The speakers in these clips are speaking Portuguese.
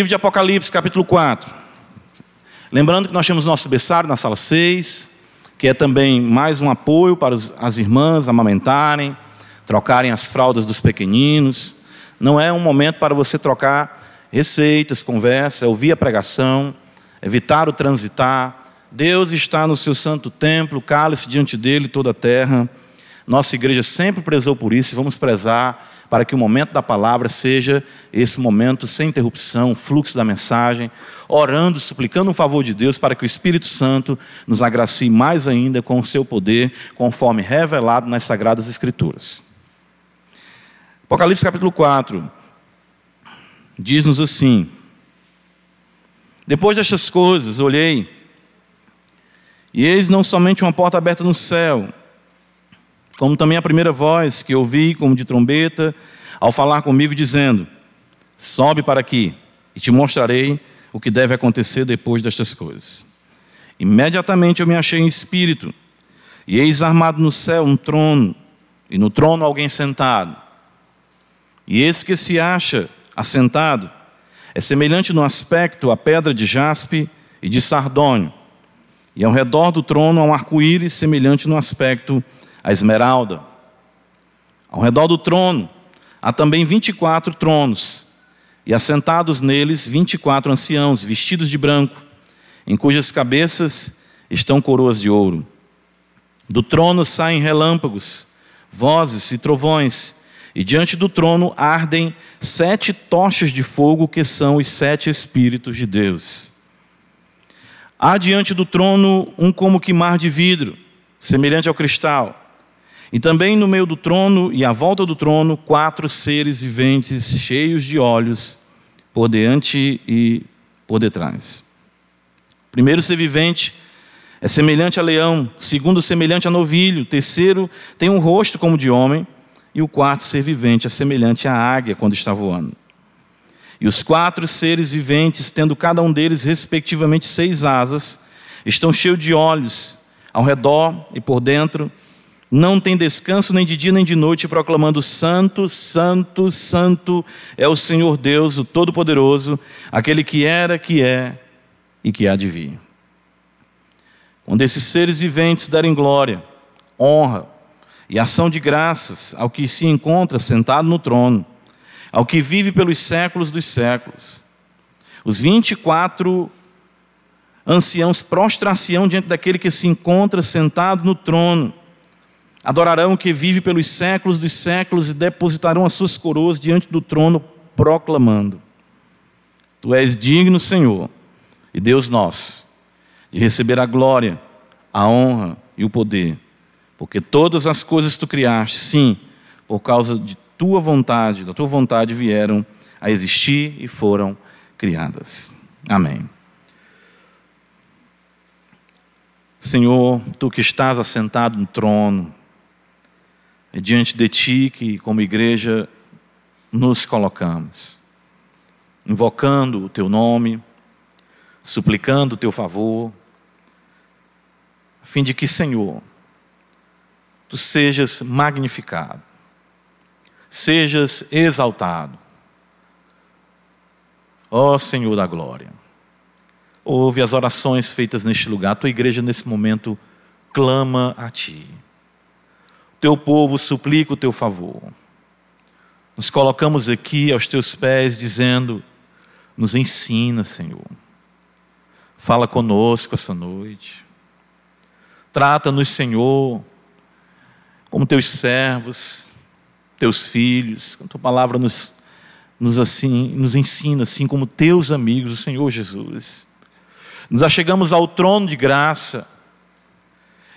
Livro de Apocalipse, capítulo 4. Lembrando que nós temos nosso berçário na sala 6, que é também mais um apoio para as irmãs amamentarem, trocarem as fraldas dos pequeninos. Não é um momento para você trocar receitas, conversa, ouvir a pregação, evitar o transitar. Deus está no seu santo templo, cale-se diante dele toda a terra. Nossa igreja sempre prezou por isso e vamos prezar para que o momento da palavra seja esse momento sem interrupção, fluxo da mensagem, orando, suplicando um favor de Deus para que o Espírito Santo nos agracie mais ainda com o seu poder, conforme revelado nas Sagradas Escrituras. Apocalipse capítulo 4 diz-nos assim: Depois destas coisas, olhei, e eis não somente uma porta aberta no céu, como também a primeira voz que ouvi, como de trombeta, ao falar comigo, dizendo: Sobe para aqui, e te mostrarei o que deve acontecer depois destas coisas. Imediatamente eu me achei em espírito, e eis armado no céu um trono, e no trono alguém sentado. E esse que se acha assentado é semelhante no aspecto à pedra de jaspe e de sardônio, e ao redor do trono há um arco-íris semelhante no aspecto a esmeralda. Ao redor do trono há também 24 tronos, e assentados neles 24 anciãos, vestidos de branco, em cujas cabeças estão coroas de ouro. Do trono saem relâmpagos, vozes e trovões, e diante do trono ardem sete tochas de fogo, que são os sete Espíritos de Deus. Há diante do trono um como que mar de vidro, semelhante ao cristal e também no meio do trono e à volta do trono, quatro seres viventes cheios de olhos, por diante e por detrás. O primeiro ser vivente é semelhante a leão, segundo semelhante a novilho, terceiro tem um rosto como de homem, e o quarto ser vivente é semelhante à águia quando está voando. E os quatro seres viventes, tendo cada um deles respectivamente seis asas, estão cheios de olhos ao redor e por dentro, não tem descanso nem de dia nem de noite, proclamando: Santo, Santo, Santo é o Senhor Deus, o Todo-Poderoso, aquele que era, que é e que há de vir. Quando esses seres viventes derem glória, honra e ação de graças ao que se encontra sentado no trono, ao que vive pelos séculos dos séculos, os 24 anciãos prostrar-se-ão diante daquele que se encontra sentado no trono Adorarão o que vive pelos séculos dos séculos e depositarão as suas coroas diante do trono, proclamando: Tu és digno, Senhor, e Deus nosso, de receber a glória, a honra e o poder, porque todas as coisas tu criaste, sim, por causa de tua vontade, da tua vontade vieram a existir e foram criadas. Amém. Senhor, tu que estás assentado no trono, é diante de Ti que, como igreja, nos colocamos, invocando o Teu nome, suplicando o Teu favor, a fim de que, Senhor, Tu sejas magnificado, sejas exaltado. Ó Senhor da glória, ouve as orações feitas neste lugar, a tua igreja nesse momento clama a Ti teu povo suplica o teu favor. Nos colocamos aqui aos teus pés dizendo: nos ensina, Senhor. Fala conosco essa noite. Trata-nos, Senhor, como teus servos, teus filhos. A tua palavra nos, nos, assim, nos ensina, assim como teus amigos, o Senhor Jesus. Nos achegamos ao trono de graça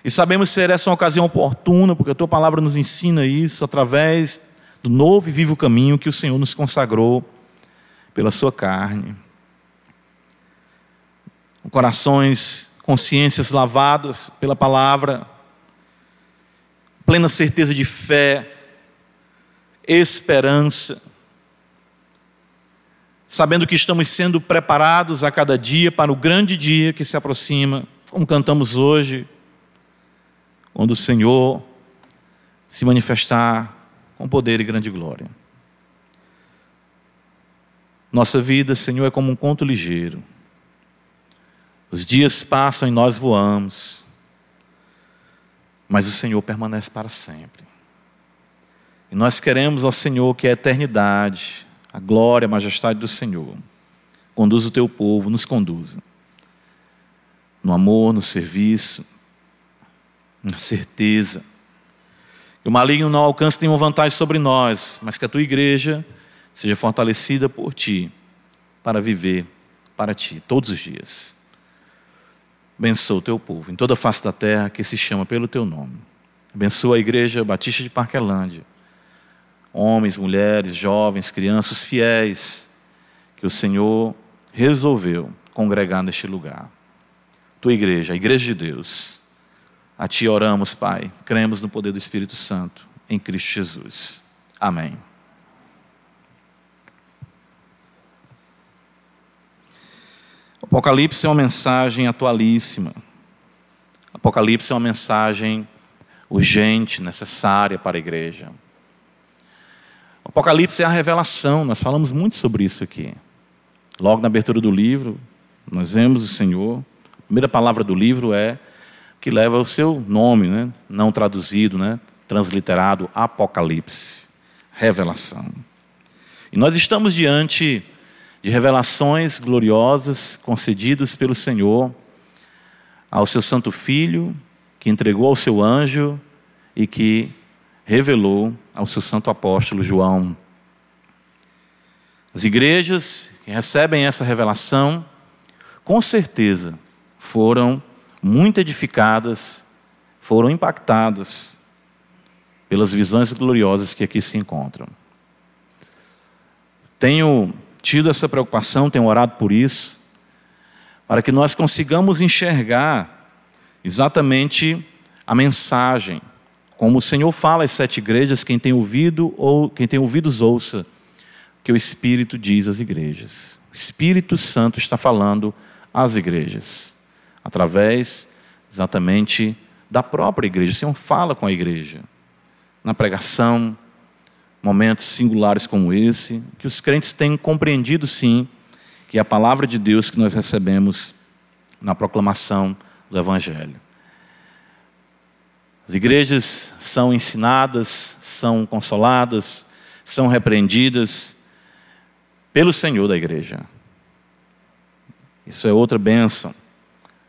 e sabemos ser essa uma ocasião oportuna, porque a tua palavra nos ensina isso através do novo e vivo caminho que o Senhor nos consagrou pela sua carne. Corações, consciências lavadas pela palavra, plena certeza de fé, esperança, sabendo que estamos sendo preparados a cada dia para o grande dia que se aproxima, como cantamos hoje, quando o Senhor se manifestar com poder e grande glória. Nossa vida, Senhor, é como um conto ligeiro. Os dias passam e nós voamos, mas o Senhor permanece para sempre. E nós queremos, ó Senhor, que a eternidade, a glória, a majestade do Senhor, conduza o teu povo, nos conduza. No amor, no serviço, na certeza. Que o maligno não alcance nenhuma vantagem sobre nós, mas que a tua igreja seja fortalecida por ti, para viver para ti, todos os dias. Abençoa o teu povo, em toda a face da terra que se chama pelo teu nome. Abençoa a igreja Batista de Parquelândia. Homens, mulheres, jovens, crianças fiéis, que o Senhor resolveu congregar neste lugar. Tua igreja, a igreja de Deus. A ti oramos, Pai. Cremos no poder do Espírito Santo, em Cristo Jesus. Amém. Apocalipse é uma mensagem atualíssima. Apocalipse é uma mensagem urgente, necessária para a igreja. Apocalipse é a revelação, nós falamos muito sobre isso aqui. Logo na abertura do livro, nós vemos o Senhor. A primeira palavra do livro é que leva o seu nome, né? não traduzido, né? transliterado, Apocalipse, revelação. E nós estamos diante de revelações gloriosas concedidas pelo Senhor ao seu Santo Filho, que entregou ao seu anjo e que revelou ao seu santo apóstolo João. As igrejas que recebem essa revelação, com certeza, foram muito edificadas, foram impactadas pelas visões gloriosas que aqui se encontram. Tenho tido essa preocupação, tenho orado por isso, para que nós consigamos enxergar exatamente a mensagem, como o Senhor fala às sete igrejas, quem tem ouvido ou quem tem ouvidos ouça, que o Espírito diz às igrejas. O Espírito Santo está falando às igrejas, através exatamente da própria igreja. O Senhor fala com a igreja, na pregação, momentos singulares como esse, que os crentes têm compreendido sim que é a palavra de Deus que nós recebemos na proclamação do Evangelho. As igrejas são ensinadas, são consoladas, são repreendidas pelo Senhor da igreja. Isso é outra bênção.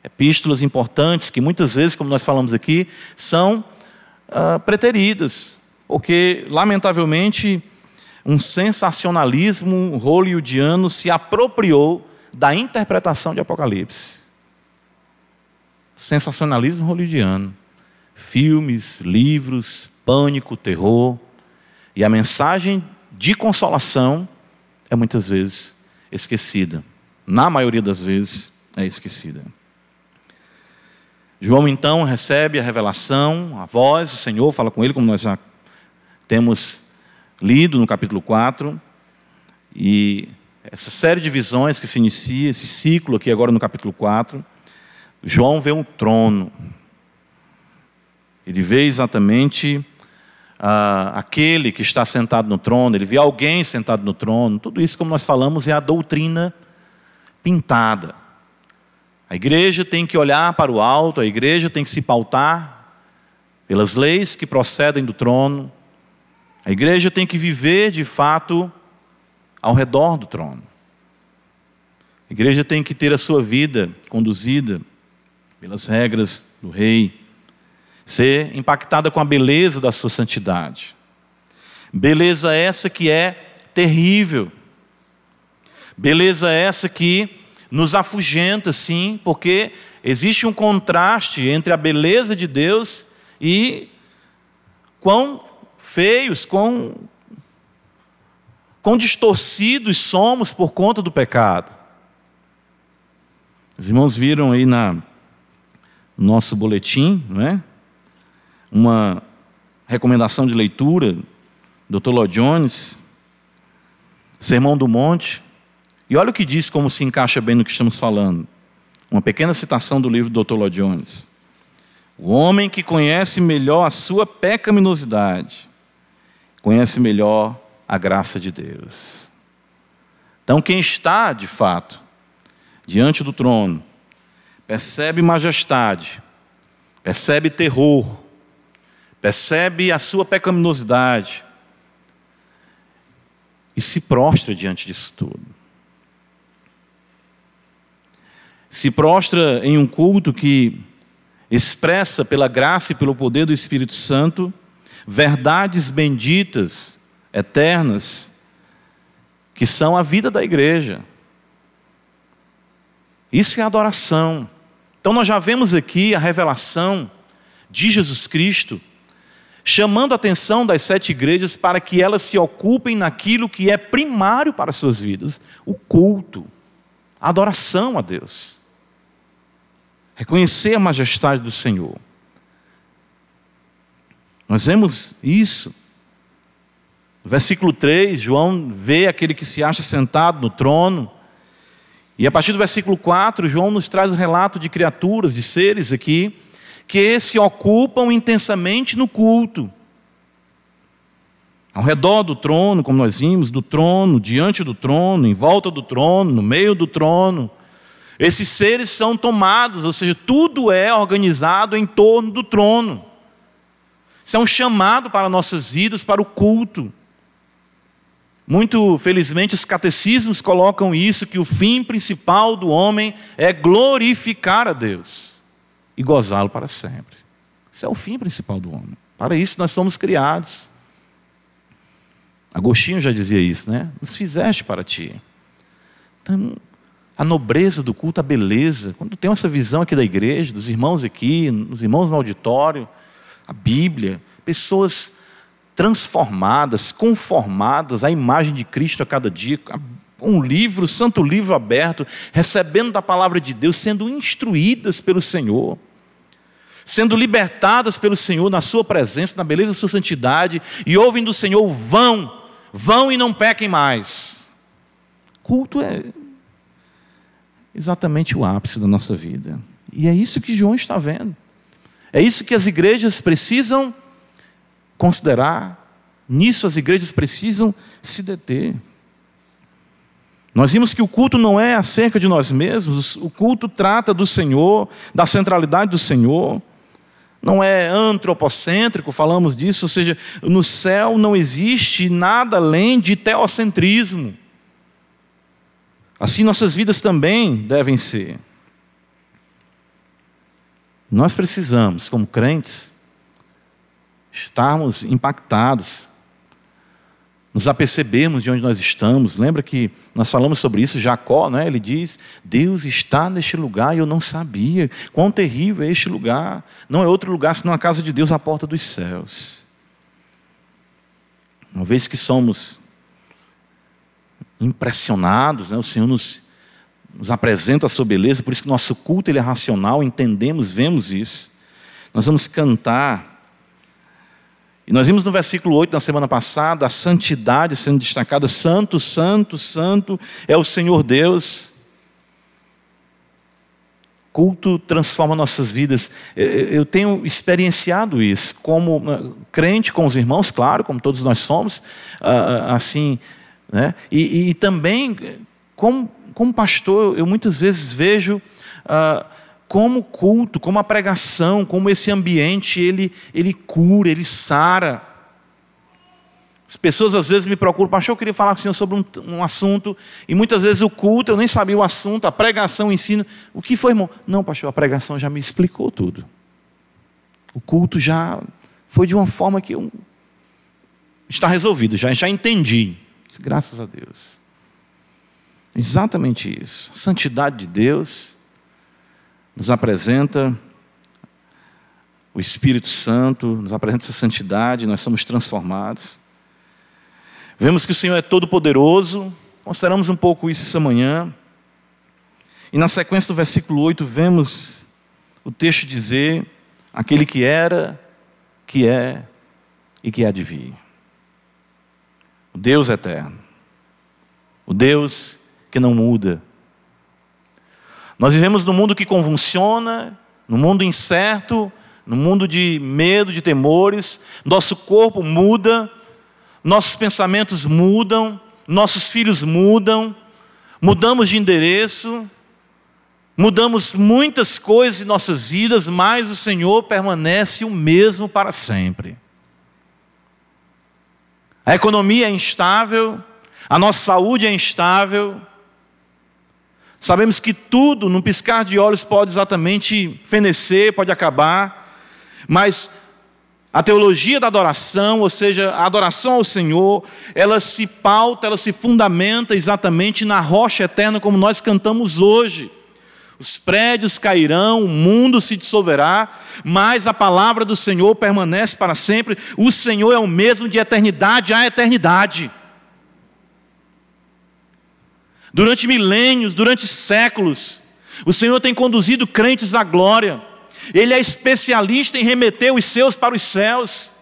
Epístolas importantes que muitas vezes, como nós falamos aqui, são uh, preteridas, porque, lamentavelmente, um sensacionalismo hollywoodiano se apropriou da interpretação de Apocalipse. Sensacionalismo hollywoodiano. Filmes, livros, pânico, terror. E a mensagem de consolação é muitas vezes esquecida. Na maioria das vezes é esquecida. João então recebe a revelação, a voz do Senhor fala com ele, como nós já temos lido no capítulo 4, e essa série de visões que se inicia, esse ciclo aqui agora no capítulo 4, João vê um trono. Ele vê exatamente ah, aquele que está sentado no trono, ele vê alguém sentado no trono. Tudo isso, como nós falamos, é a doutrina pintada. A igreja tem que olhar para o alto, a igreja tem que se pautar pelas leis que procedem do trono, a igreja tem que viver de fato ao redor do trono. A igreja tem que ter a sua vida conduzida pelas regras do rei, ser impactada com a beleza da sua santidade. Beleza essa que é terrível. Beleza essa que nos afugenta, sim, porque existe um contraste entre a beleza de Deus e quão feios, quão, quão distorcidos somos por conta do pecado. Os irmãos viram aí na no nosso boletim, não é? Uma recomendação de leitura, Dr. Lloyd Jones, Sermão do Monte. E olha o que diz, como se encaixa bem no que estamos falando. Uma pequena citação do livro do Dr. Lloyd Jones. O homem que conhece melhor a sua pecaminosidade conhece melhor a graça de Deus. Então, quem está, de fato, diante do trono, percebe majestade, percebe terror, percebe a sua pecaminosidade e se prostra diante disso tudo. Se prostra em um culto que expressa pela graça e pelo poder do Espírito Santo verdades benditas, eternas, que são a vida da igreja. Isso é adoração. Então nós já vemos aqui a revelação de Jesus Cristo, chamando a atenção das sete igrejas para que elas se ocupem naquilo que é primário para as suas vidas: o culto, a adoração a Deus. Reconhecer a majestade do Senhor. Nós vemos isso. No versículo 3, João vê aquele que se acha sentado no trono, e a partir do versículo 4, João nos traz o um relato de criaturas, de seres aqui, que se ocupam intensamente no culto. Ao redor do trono, como nós vimos, do trono, diante do trono, em volta do trono, no meio do trono. Esses seres são tomados, ou seja, tudo é organizado em torno do trono. São chamados para nossas vidas, para o culto. Muito felizmente, os catecismos colocam isso: que o fim principal do homem é glorificar a Deus e gozá-lo para sempre. Isso é o fim principal do homem. Para isso nós somos criados. Agostinho já dizia isso, né? Nos fizeste para ti. Então, a nobreza do culto, a beleza. Quando tem essa visão aqui da igreja, dos irmãos aqui, dos irmãos no auditório, a Bíblia, pessoas transformadas, conformadas à imagem de Cristo a cada dia, um livro, santo livro aberto, recebendo da palavra de Deus, sendo instruídas pelo Senhor, sendo libertadas pelo Senhor na sua presença, na beleza da sua santidade, e ouvem do Senhor: vão, vão e não pequem mais. Culto é exatamente o ápice da nossa vida. E é isso que João está vendo. É isso que as igrejas precisam considerar, nisso as igrejas precisam se deter. Nós vimos que o culto não é acerca de nós mesmos, o culto trata do Senhor, da centralidade do Senhor. Não é antropocêntrico, falamos disso, ou seja, no céu não existe nada além de teocentrismo. Assim nossas vidas também devem ser. Nós precisamos, como crentes, estarmos impactados, nos apercebermos de onde nós estamos. Lembra que nós falamos sobre isso, Jacó, né? ele diz: Deus está neste lugar e eu não sabia. Quão terrível é este lugar. Não é outro lugar senão a casa de Deus, a porta dos céus. Uma vez que somos impressionados, né? o Senhor nos, nos apresenta a sua beleza, por isso que nosso culto ele é racional, entendemos, vemos isso. Nós vamos cantar e nós vimos no versículo 8 na semana passada a santidade sendo destacada: Santo, Santo, Santo é o Senhor Deus. Culto transforma nossas vidas. Eu tenho experienciado isso, como ah, crente com os irmãos, claro, como todos nós somos, ah, ah, assim, né? e, e também, como, como pastor, eu muitas vezes vejo como o culto, como a pregação, como esse ambiente, ele, ele cura, ele sara. As pessoas às vezes me procuram, pastor, eu queria falar com o senhor sobre um, um, assunto, e muitas vezes o culto, eu nem sabia o assunto, a pregação, o ensino. O que foi, irmão? Não, pastor, a pregação já me explicou tudo. O culto já foi de uma forma que eu. Está resolvido, já, já entendi. Graças a Deus. Exatamente isso. A santidade de Deus nos apresenta o Espírito Santo, nos apresenta essa santidade, nós somos transformados. Vemos que o Senhor é todo-poderoso, consideramos um pouco isso essa manhã. E na sequência do versículo 8, vemos o texto dizer: aquele que era, que é e que há de vir. O Deus eterno, o Deus que não muda, nós vivemos num mundo que convulsiona, num mundo incerto, num mundo de medo, de temores. Nosso corpo muda, nossos pensamentos mudam, nossos filhos mudam, mudamos de endereço, mudamos muitas coisas em nossas vidas, mas o Senhor permanece o mesmo para sempre. A economia é instável, a nossa saúde é instável. Sabemos que tudo, num piscar de olhos, pode exatamente fenecer, pode acabar, mas a teologia da adoração, ou seja, a adoração ao Senhor, ela se pauta, ela se fundamenta exatamente na rocha eterna, como nós cantamos hoje. Os prédios cairão, o mundo se dissolverá, mas a palavra do Senhor permanece para sempre. O Senhor é o mesmo de eternidade a eternidade. Durante milênios, durante séculos, o Senhor tem conduzido crentes à glória. Ele é especialista em remeter os seus para os céus.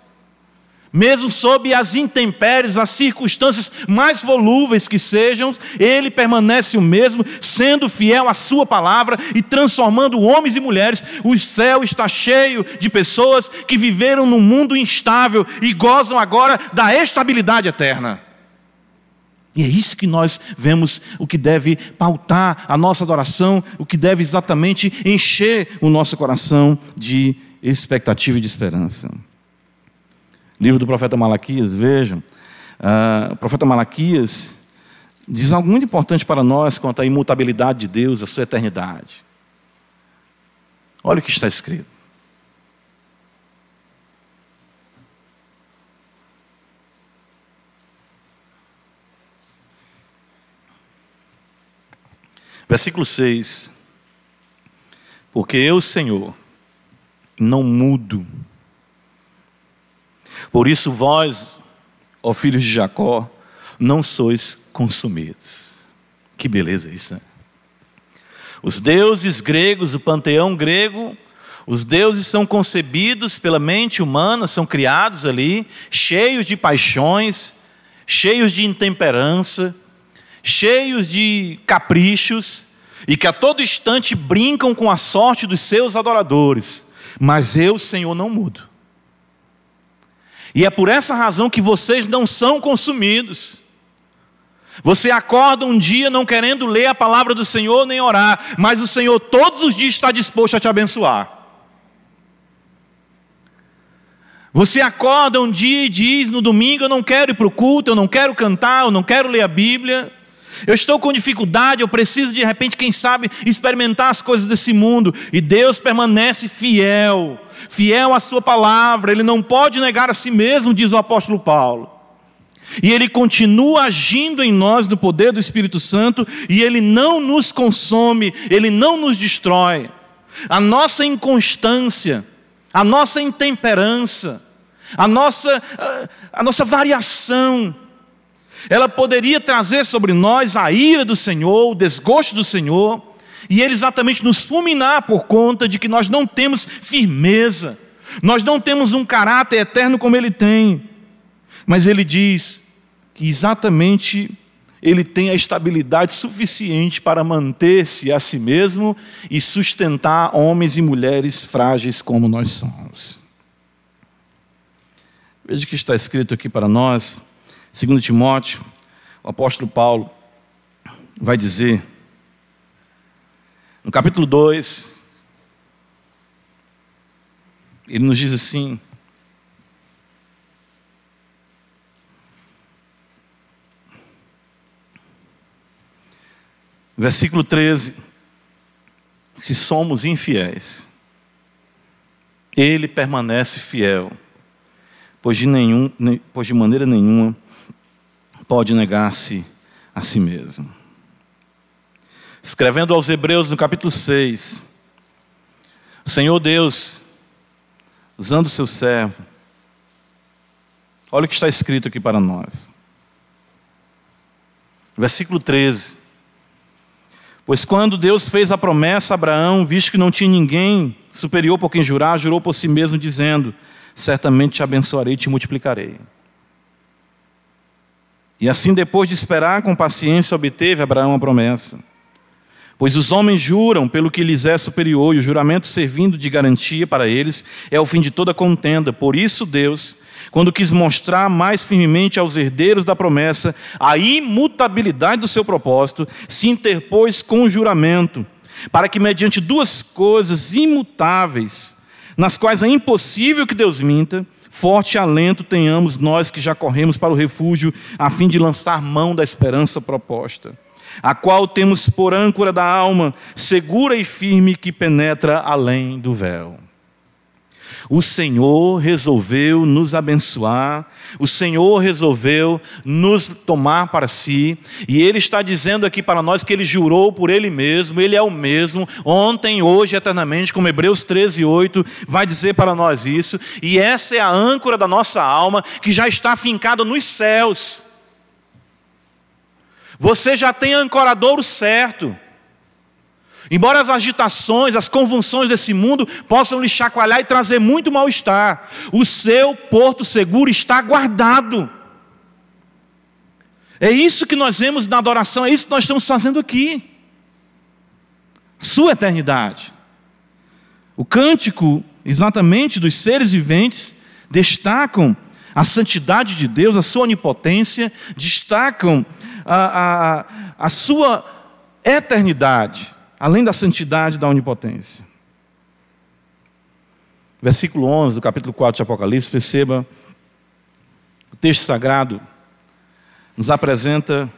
Mesmo sob as intempéries, as circunstâncias mais volúveis que sejam, ele permanece o mesmo, sendo fiel à sua palavra e transformando homens e mulheres. O céu está cheio de pessoas que viveram num mundo instável e gozam agora da estabilidade eterna. E é isso que nós vemos, o que deve pautar a nossa adoração, o que deve exatamente encher o nosso coração de expectativa e de esperança. Livro do profeta Malaquias, vejam. Uh, o profeta Malaquias diz algo muito importante para nós quanto à imutabilidade de Deus, a sua eternidade. Olha o que está escrito. Versículo 6. Porque eu, Senhor, não mudo. Por isso vós, ó filhos de Jacó, não sois consumidos. Que beleza isso, né? Os deuses gregos, o panteão grego, os deuses são concebidos pela mente humana, são criados ali, cheios de paixões, cheios de intemperança, cheios de caprichos, e que a todo instante brincam com a sorte dos seus adoradores. Mas eu, Senhor, não mudo. E é por essa razão que vocês não são consumidos. Você acorda um dia não querendo ler a palavra do Senhor nem orar, mas o Senhor todos os dias está disposto a te abençoar. Você acorda um dia e diz no domingo: Eu não quero ir para o culto, eu não quero cantar, eu não quero ler a Bíblia. Eu estou com dificuldade, eu preciso de repente, quem sabe, experimentar as coisas desse mundo. E Deus permanece fiel, fiel à Sua palavra, Ele não pode negar a si mesmo, diz o apóstolo Paulo. E Ele continua agindo em nós no poder do Espírito Santo, e Ele não nos consome, Ele não nos destrói. A nossa inconstância, a nossa intemperança, a nossa, a nossa variação, ela poderia trazer sobre nós a ira do Senhor, o desgosto do Senhor, e Ele exatamente nos fulminar por conta de que nós não temos firmeza, nós não temos um caráter eterno como Ele tem. Mas Ele diz que exatamente Ele tem a estabilidade suficiente para manter-se a si mesmo e sustentar homens e mulheres frágeis como nós somos. Veja o que está escrito aqui para nós Segundo Timóteo, o apóstolo Paulo vai dizer, no capítulo 2, ele nos diz assim: Versículo 13: Se somos infiéis, Ele permanece fiel, pois de, nenhum, pois de maneira nenhuma pode negar-se a si mesmo. Escrevendo aos Hebreus no capítulo 6, o Senhor Deus, usando o seu servo, olha o que está escrito aqui para nós. Versículo 13. Pois quando Deus fez a promessa a Abraão, visto que não tinha ninguém superior por quem jurar, jurou por si mesmo, dizendo: Certamente te abençoarei e te multiplicarei. E assim, depois de esperar com paciência, obteve Abraão a promessa. Pois os homens juram pelo que lhes é superior, e o juramento servindo de garantia para eles é o fim de toda contenda. Por isso, Deus, quando quis mostrar mais firmemente aos herdeiros da promessa a imutabilidade do seu propósito, se interpôs com juramento, para que, mediante duas coisas imutáveis, nas quais é impossível que Deus minta, forte alento tenhamos nós que já corremos para o refúgio, a fim de lançar mão da esperança proposta, a qual temos por âncora da alma, segura e firme, que penetra além do véu. O Senhor resolveu nos abençoar, o Senhor resolveu nos tomar para si, e Ele está dizendo aqui para nós que Ele jurou por Ele mesmo, Ele é o mesmo, ontem, hoje, eternamente, como Hebreus 13, 8 vai dizer para nós isso, e essa é a âncora da nossa alma que já está fincada nos céus. Você já tem ancoradouro certo. Embora as agitações, as convulsões desse mundo possam lhe chacoalhar e trazer muito mal-estar, o seu porto seguro está guardado. É isso que nós vemos na adoração, é isso que nós estamos fazendo aqui. Sua eternidade. O cântico, exatamente, dos seres viventes, destacam a santidade de Deus, a sua onipotência, destacam a, a, a sua eternidade além da santidade da onipotência. Versículo 11 do capítulo 4 de Apocalipse, perceba, o texto sagrado nos apresenta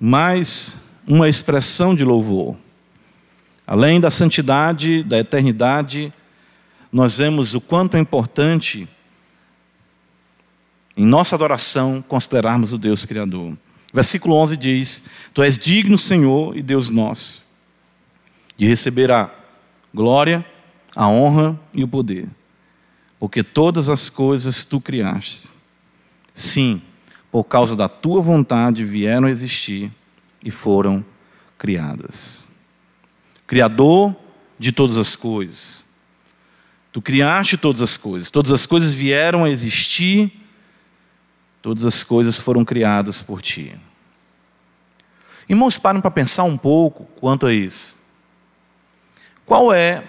mais uma expressão de louvor. Além da santidade, da eternidade, nós vemos o quanto é importante em nossa adoração considerarmos o Deus Criador. Versículo 11 diz: Tu és digno, Senhor e Deus nosso, de receber a glória, a honra e o poder, porque todas as coisas tu criaste. Sim, por causa da tua vontade vieram a existir e foram criadas. Criador de todas as coisas. Tu criaste todas as coisas, todas as coisas vieram a existir Todas as coisas foram criadas por ti. Irmãos, parem para pensar um pouco quanto a isso. Qual é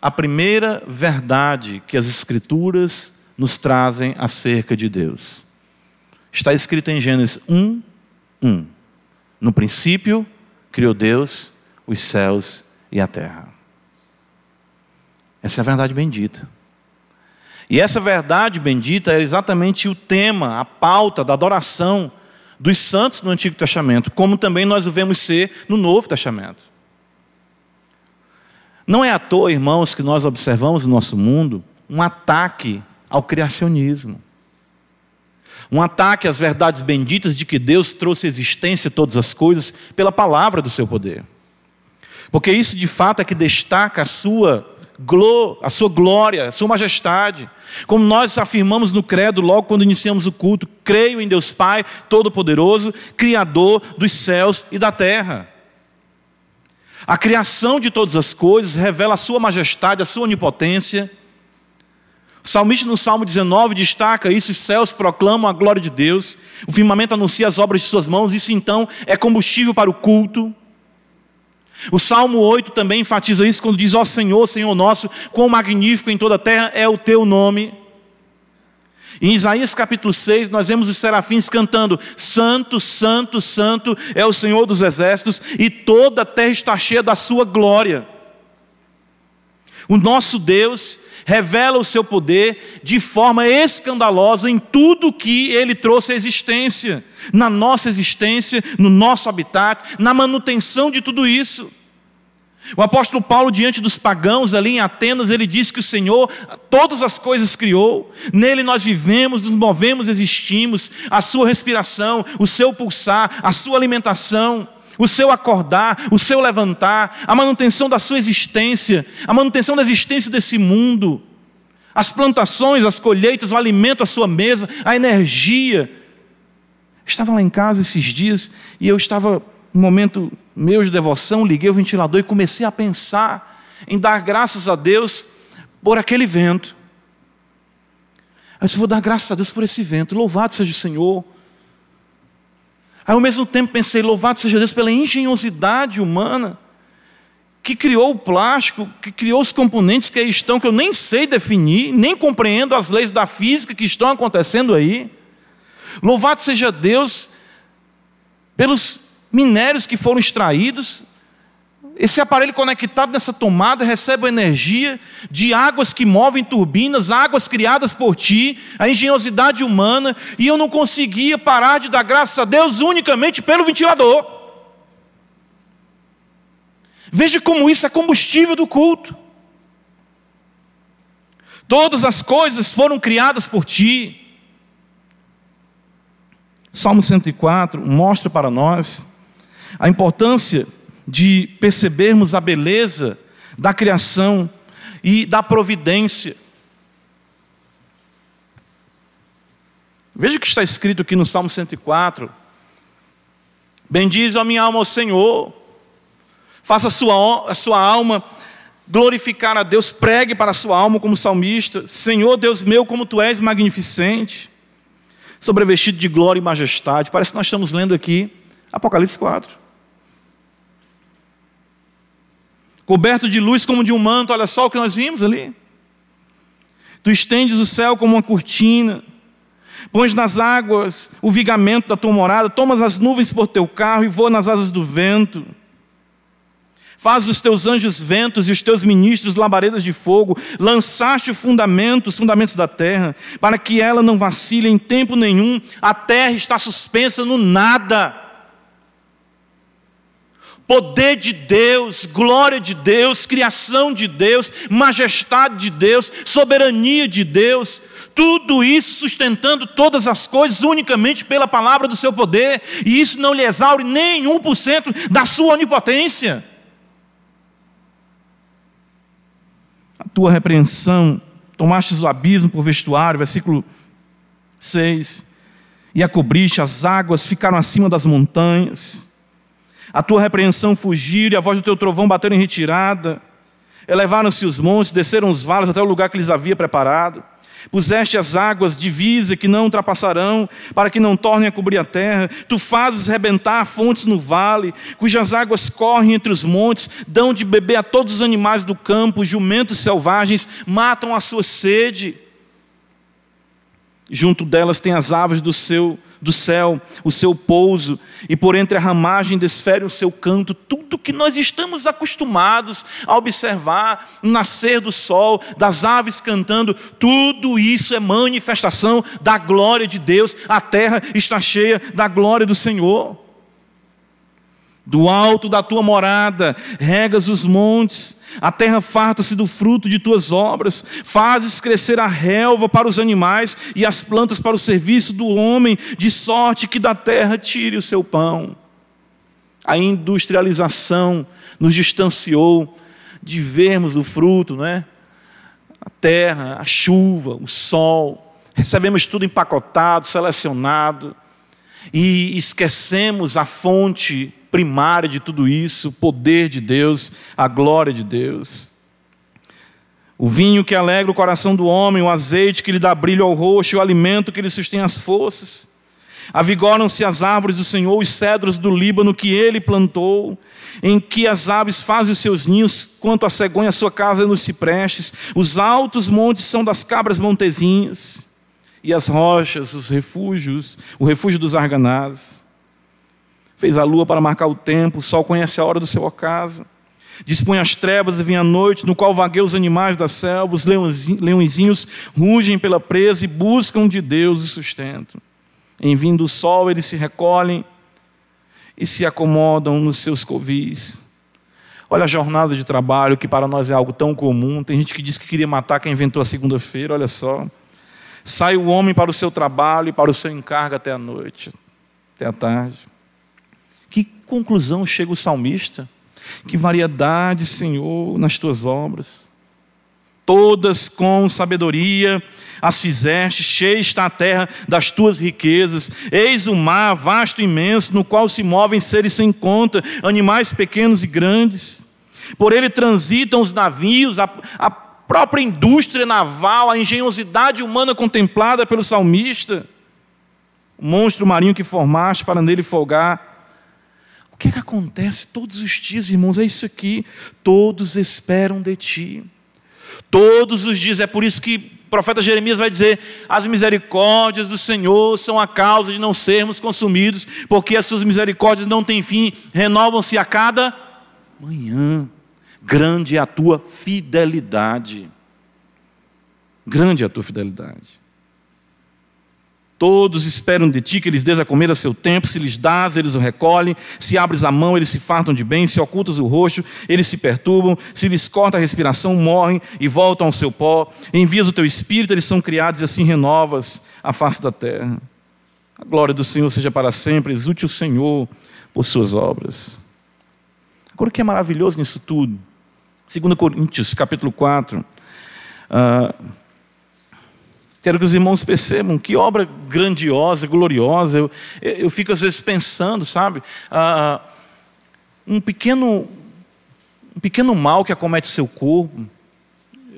a primeira verdade que as Escrituras nos trazem acerca de Deus? Está escrito em Gênesis 1, 1. No princípio, criou Deus os céus e a terra. Essa é a verdade bendita. E essa verdade bendita é exatamente o tema, a pauta da adoração dos santos no Antigo Testamento, como também nós o vemos ser no Novo Testamento. Não é à toa, irmãos, que nós observamos no nosso mundo um ataque ao criacionismo. Um ataque às verdades benditas de que Deus trouxe existência a todas as coisas pela palavra do seu poder. Porque isso de fato é que destaca a sua a sua glória, a sua majestade. Como nós afirmamos no credo logo quando iniciamos o culto, creio em Deus Pai Todo-Poderoso, Criador dos céus e da terra. A criação de todas as coisas revela a sua majestade, a sua onipotência. O salmista no Salmo 19 destaca isso: os céus proclamam a glória de Deus, o firmamento anuncia as obras de suas mãos, isso então é combustível para o culto. O Salmo 8 também enfatiza isso quando diz: Ó Senhor, Senhor nosso, quão magnífico em toda a terra é o teu nome. Em Isaías capítulo 6, nós vemos os serafins cantando: Santo, Santo, Santo é o Senhor dos exércitos, e toda a terra está cheia da sua glória. O nosso Deus revela o seu poder de forma escandalosa em tudo que ele trouxe à existência, na nossa existência, no nosso habitat, na manutenção de tudo isso. O apóstolo Paulo, diante dos pagãos ali em Atenas, ele disse que o Senhor todas as coisas criou, nele nós vivemos, nos movemos, existimos, a sua respiração, o seu pulsar, a sua alimentação o seu acordar, o seu levantar, a manutenção da sua existência, a manutenção da existência desse mundo, as plantações, as colheitas, o alimento à sua mesa, a energia. estava lá em casa esses dias e eu estava, no momento meu de devoção, liguei o ventilador e comecei a pensar em dar graças a Deus por aquele vento. Eu disse, vou dar graças a Deus por esse vento, louvado seja o Senhor Aí, ao mesmo tempo, pensei: louvado seja Deus pela engenhosidade humana, que criou o plástico, que criou os componentes que aí estão, que eu nem sei definir, nem compreendo as leis da física que estão acontecendo aí. Louvado seja Deus pelos minérios que foram extraídos. Esse aparelho conectado nessa tomada recebe energia de águas que movem turbinas, águas criadas por ti, a engenhosidade humana, e eu não conseguia parar de dar graças a Deus unicamente pelo ventilador. Veja como isso é combustível do culto. Todas as coisas foram criadas por ti. Salmo 104 mostra para nós a importância de percebermos a beleza da criação e da providência. Veja o que está escrito aqui no Salmo 104. Bendize a minha alma ao Senhor Faça a sua, a sua alma glorificar a Deus, pregue para a sua alma como salmista: Senhor Deus meu, como tu és magnificente, sobrevestido de glória e majestade. Parece que nós estamos lendo aqui Apocalipse 4. Coberto de luz como de um manto, olha só o que nós vimos ali. Tu estendes o céu como uma cortina, pões nas águas o vigamento da tua morada, tomas as nuvens por teu carro e voa nas asas do vento. Faz os teus anjos ventos e os teus ministros labaredas de fogo, lançaste o fundamento, os fundamentos da terra, para que ela não vacile em tempo nenhum, a terra está suspensa no nada. Poder de Deus, glória de Deus, criação de Deus, majestade de Deus, soberania de Deus, tudo isso sustentando todas as coisas unicamente pela palavra do seu poder, e isso não lhe exaure nem 1% da sua onipotência. a tua repreensão, tomastes o abismo por vestuário, versículo 6, e a cobriste, as águas ficaram acima das montanhas, a tua repreensão fugiram, e a voz do teu trovão bateram em retirada, elevaram-se os montes, desceram os vales até o lugar que lhes havia preparado, Puseste as águas divisa que não ultrapassarão, para que não tornem a cobrir a terra. Tu fazes rebentar fontes no vale, cujas águas correm entre os montes, dão de beber a todos os animais do campo, jumentos selvagens matam a sua sede. Junto delas tem as aves do seu do céu, o seu pouso, e por entre a ramagem desfere o seu canto, tudo que nós estamos acostumados a observar, o nascer do sol, das aves cantando, tudo isso é manifestação da glória de Deus, a terra está cheia da glória do Senhor. Do alto da tua morada, regas os montes, a terra farta-se do fruto de tuas obras, fazes crescer a relva para os animais e as plantas para o serviço do homem, de sorte que da terra tire o seu pão. A industrialização nos distanciou de vermos o fruto, não é? A terra, a chuva, o sol, recebemos tudo empacotado, selecionado, e esquecemos a fonte primária de tudo isso, o poder de Deus, a glória de Deus. O vinho que alegra o coração do homem, o azeite que lhe dá brilho ao rosto, o alimento que lhe sustém as forças. Avigoram-se as árvores do Senhor, os cedros do Líbano que ele plantou, em que as aves fazem os seus ninhos, quanto a cegonha sua casa nos ciprestes. Os altos montes são das cabras montezinhas, e as rochas, os refúgios, o refúgio dos arganazes fez a lua para marcar o tempo, o sol conhece a hora do seu ocaso. Dispõe as trevas e vem a noite, no qual vagueiam os animais da selva, os leõezinhos rugem pela presa e buscam de Deus o sustento. Em vindo o sol, eles se recolhem e se acomodam nos seus covis. Olha a jornada de trabalho, que para nós é algo tão comum. Tem gente que diz que queria matar quem inventou a segunda-feira, olha só. Sai o homem para o seu trabalho e para o seu encargo até a noite, até a tarde conclusão chega o salmista? Que variedade, Senhor, nas tuas obras. Todas com sabedoria as fizeste, cheia está a terra das tuas riquezas. Eis o mar vasto e imenso, no qual se movem seres sem conta, animais pequenos e grandes. Por ele transitam os navios, a, a própria indústria naval, a engenhosidade humana contemplada pelo salmista. O monstro marinho que formaste para nele folgar que, é que acontece todos os dias, irmãos? É isso aqui. Todos esperam de ti. Todos os dias. É por isso que o profeta Jeremias vai dizer: as misericórdias do Senhor são a causa de não sermos consumidos, porque as suas misericórdias não têm fim, renovam-se a cada manhã. Grande é a tua fidelidade. Grande é a tua fidelidade. Todos esperam de ti que eles dês a comer a seu tempo, se lhes dás, eles o recolhem, se abres a mão, eles se fartam de bem, se ocultas o rosto, eles se perturbam, se lhes corta a respiração, morrem e voltam ao seu pó. Envias o teu espírito, eles são criados e assim renovas a face da terra. A glória do Senhor seja para sempre, exulte o Senhor por suas obras. Agora o que é maravilhoso nisso tudo? 2 Coríntios, capítulo 4. Uh, Quero que os irmãos percebam que obra grandiosa, gloriosa. Eu, eu fico às vezes pensando, sabe? Ah, um, pequeno, um pequeno mal que acomete seu corpo.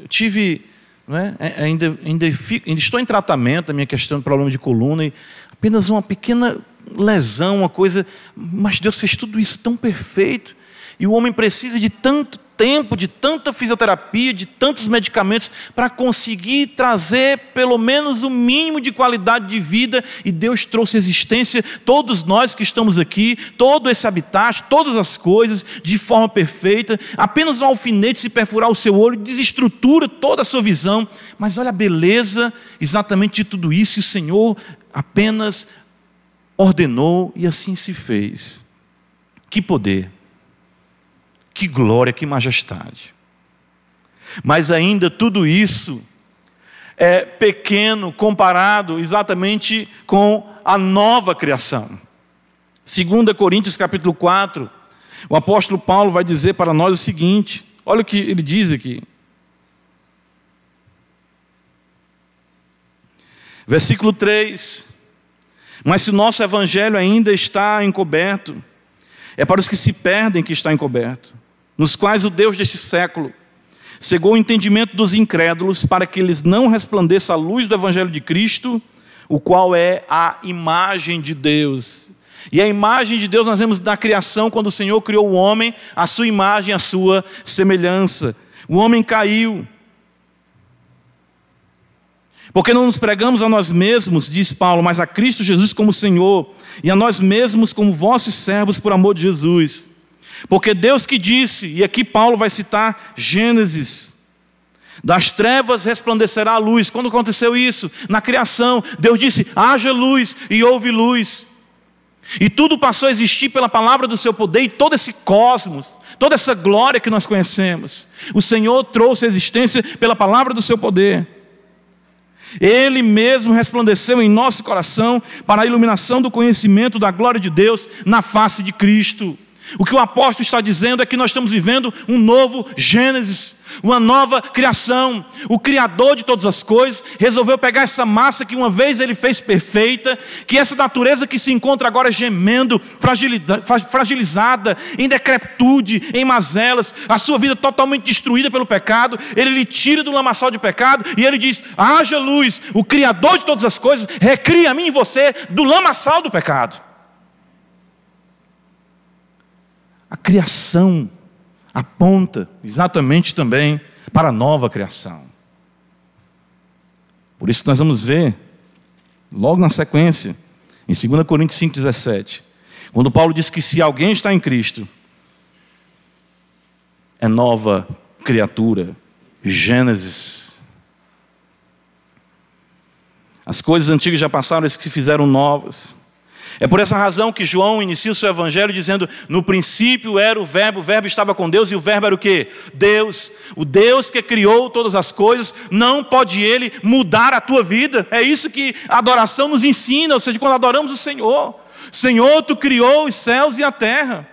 Eu tive. Né, ainda, ainda, fico, ainda estou em tratamento da minha questão problema de coluna. E apenas uma pequena lesão, uma coisa. Mas Deus fez tudo isso tão perfeito. E o homem precisa de tanto tempo, de tanta fisioterapia, de tantos medicamentos, para conseguir trazer pelo menos o mínimo de qualidade de vida, e Deus trouxe existência, todos nós que estamos aqui, todo esse habitat, todas as coisas, de forma perfeita, apenas um alfinete se perfurar o seu olho, desestrutura toda a sua visão, mas olha a beleza exatamente de tudo isso, e o Senhor apenas ordenou e assim se fez. Que poder! Que glória, que majestade. Mas ainda tudo isso é pequeno comparado exatamente com a nova criação. 2 Coríntios capítulo 4, o apóstolo Paulo vai dizer para nós o seguinte: olha o que ele diz aqui. Versículo 3: Mas se o nosso evangelho ainda está encoberto, é para os que se perdem que está encoberto nos quais o Deus deste século cegou o entendimento dos incrédulos para que eles não resplandeça a luz do Evangelho de Cristo, o qual é a imagem de Deus. E a imagem de Deus nós vemos na criação, quando o Senhor criou o homem, a sua imagem, a sua semelhança. O homem caiu. Porque não nos pregamos a nós mesmos, diz Paulo, mas a Cristo Jesus como Senhor, e a nós mesmos como vossos servos por amor de Jesus. Porque Deus que disse, e aqui Paulo vai citar Gênesis, das trevas resplandecerá a luz. Quando aconteceu isso? Na criação, Deus disse: haja luz e houve luz. E tudo passou a existir pela palavra do seu poder e todo esse cosmos, toda essa glória que nós conhecemos. O Senhor trouxe a existência pela palavra do seu poder. Ele mesmo resplandeceu em nosso coração para a iluminação do conhecimento da glória de Deus na face de Cristo. O que o apóstolo está dizendo é que nós estamos vivendo um novo Gênesis, uma nova criação. O Criador de todas as coisas resolveu pegar essa massa que uma vez ele fez perfeita, que essa natureza que se encontra agora gemendo, fragilizada, em decrepitude, em mazelas, a sua vida totalmente destruída pelo pecado, ele lhe tira do lamaçal de pecado e ele diz: haja luz. O Criador de todas as coisas recria a mim e você do lamaçal do pecado. A criação aponta exatamente também para a nova criação. Por isso que nós vamos ver, logo na sequência, em 2 Coríntios 5,17, quando Paulo diz que se alguém está em Cristo, é nova criatura. Gênesis. As coisas antigas já passaram, as que se fizeram novas. É por essa razão que João inicia o seu evangelho dizendo: No princípio era o Verbo, o Verbo estava com Deus, e o Verbo era o que? Deus. O Deus que criou todas as coisas, não pode ele mudar a tua vida. É isso que a adoração nos ensina, ou seja, quando adoramos o Senhor. Senhor, tu criou os céus e a terra.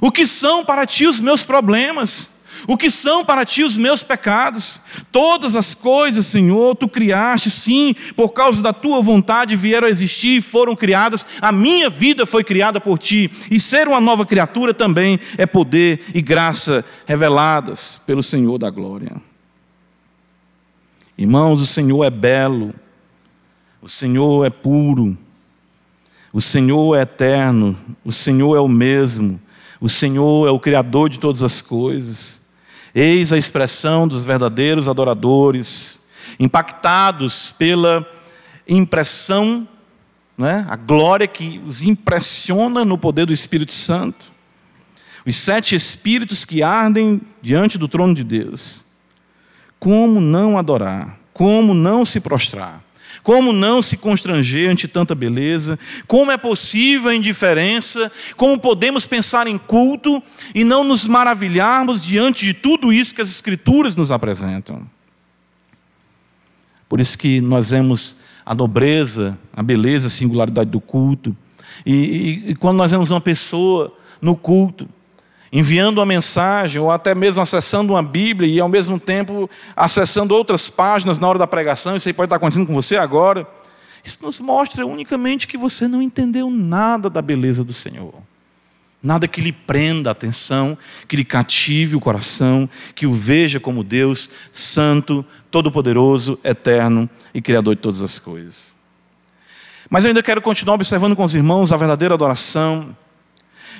O que são para ti os meus problemas? O que são para ti os meus pecados? Todas as coisas, Senhor, tu criaste, sim, por causa da tua vontade vieram a existir e foram criadas. A minha vida foi criada por ti, e ser uma nova criatura também é poder e graça reveladas pelo Senhor da glória. Irmãos, o Senhor é belo, o Senhor é puro, O Senhor é eterno, o Senhor é o mesmo, o Senhor é o Criador de todas as coisas. Eis a expressão dos verdadeiros adoradores, impactados pela impressão, né, a glória que os impressiona no poder do Espírito Santo. Os sete espíritos que ardem diante do trono de Deus. Como não adorar? Como não se prostrar? Como não se constranger ante tanta beleza? Como é possível a indiferença? Como podemos pensar em culto e não nos maravilharmos diante de tudo isso que as Escrituras nos apresentam? Por isso que nós vemos a nobreza, a beleza, a singularidade do culto. E, e, e quando nós vemos uma pessoa no culto, enviando uma mensagem, ou até mesmo acessando uma Bíblia e ao mesmo tempo acessando outras páginas na hora da pregação, isso aí pode estar acontecendo com você agora. Isso nos mostra unicamente que você não entendeu nada da beleza do Senhor. Nada que lhe prenda a atenção, que lhe cative o coração, que o veja como Deus santo, todo-poderoso, eterno e criador de todas as coisas. Mas eu ainda quero continuar observando com os irmãos a verdadeira adoração,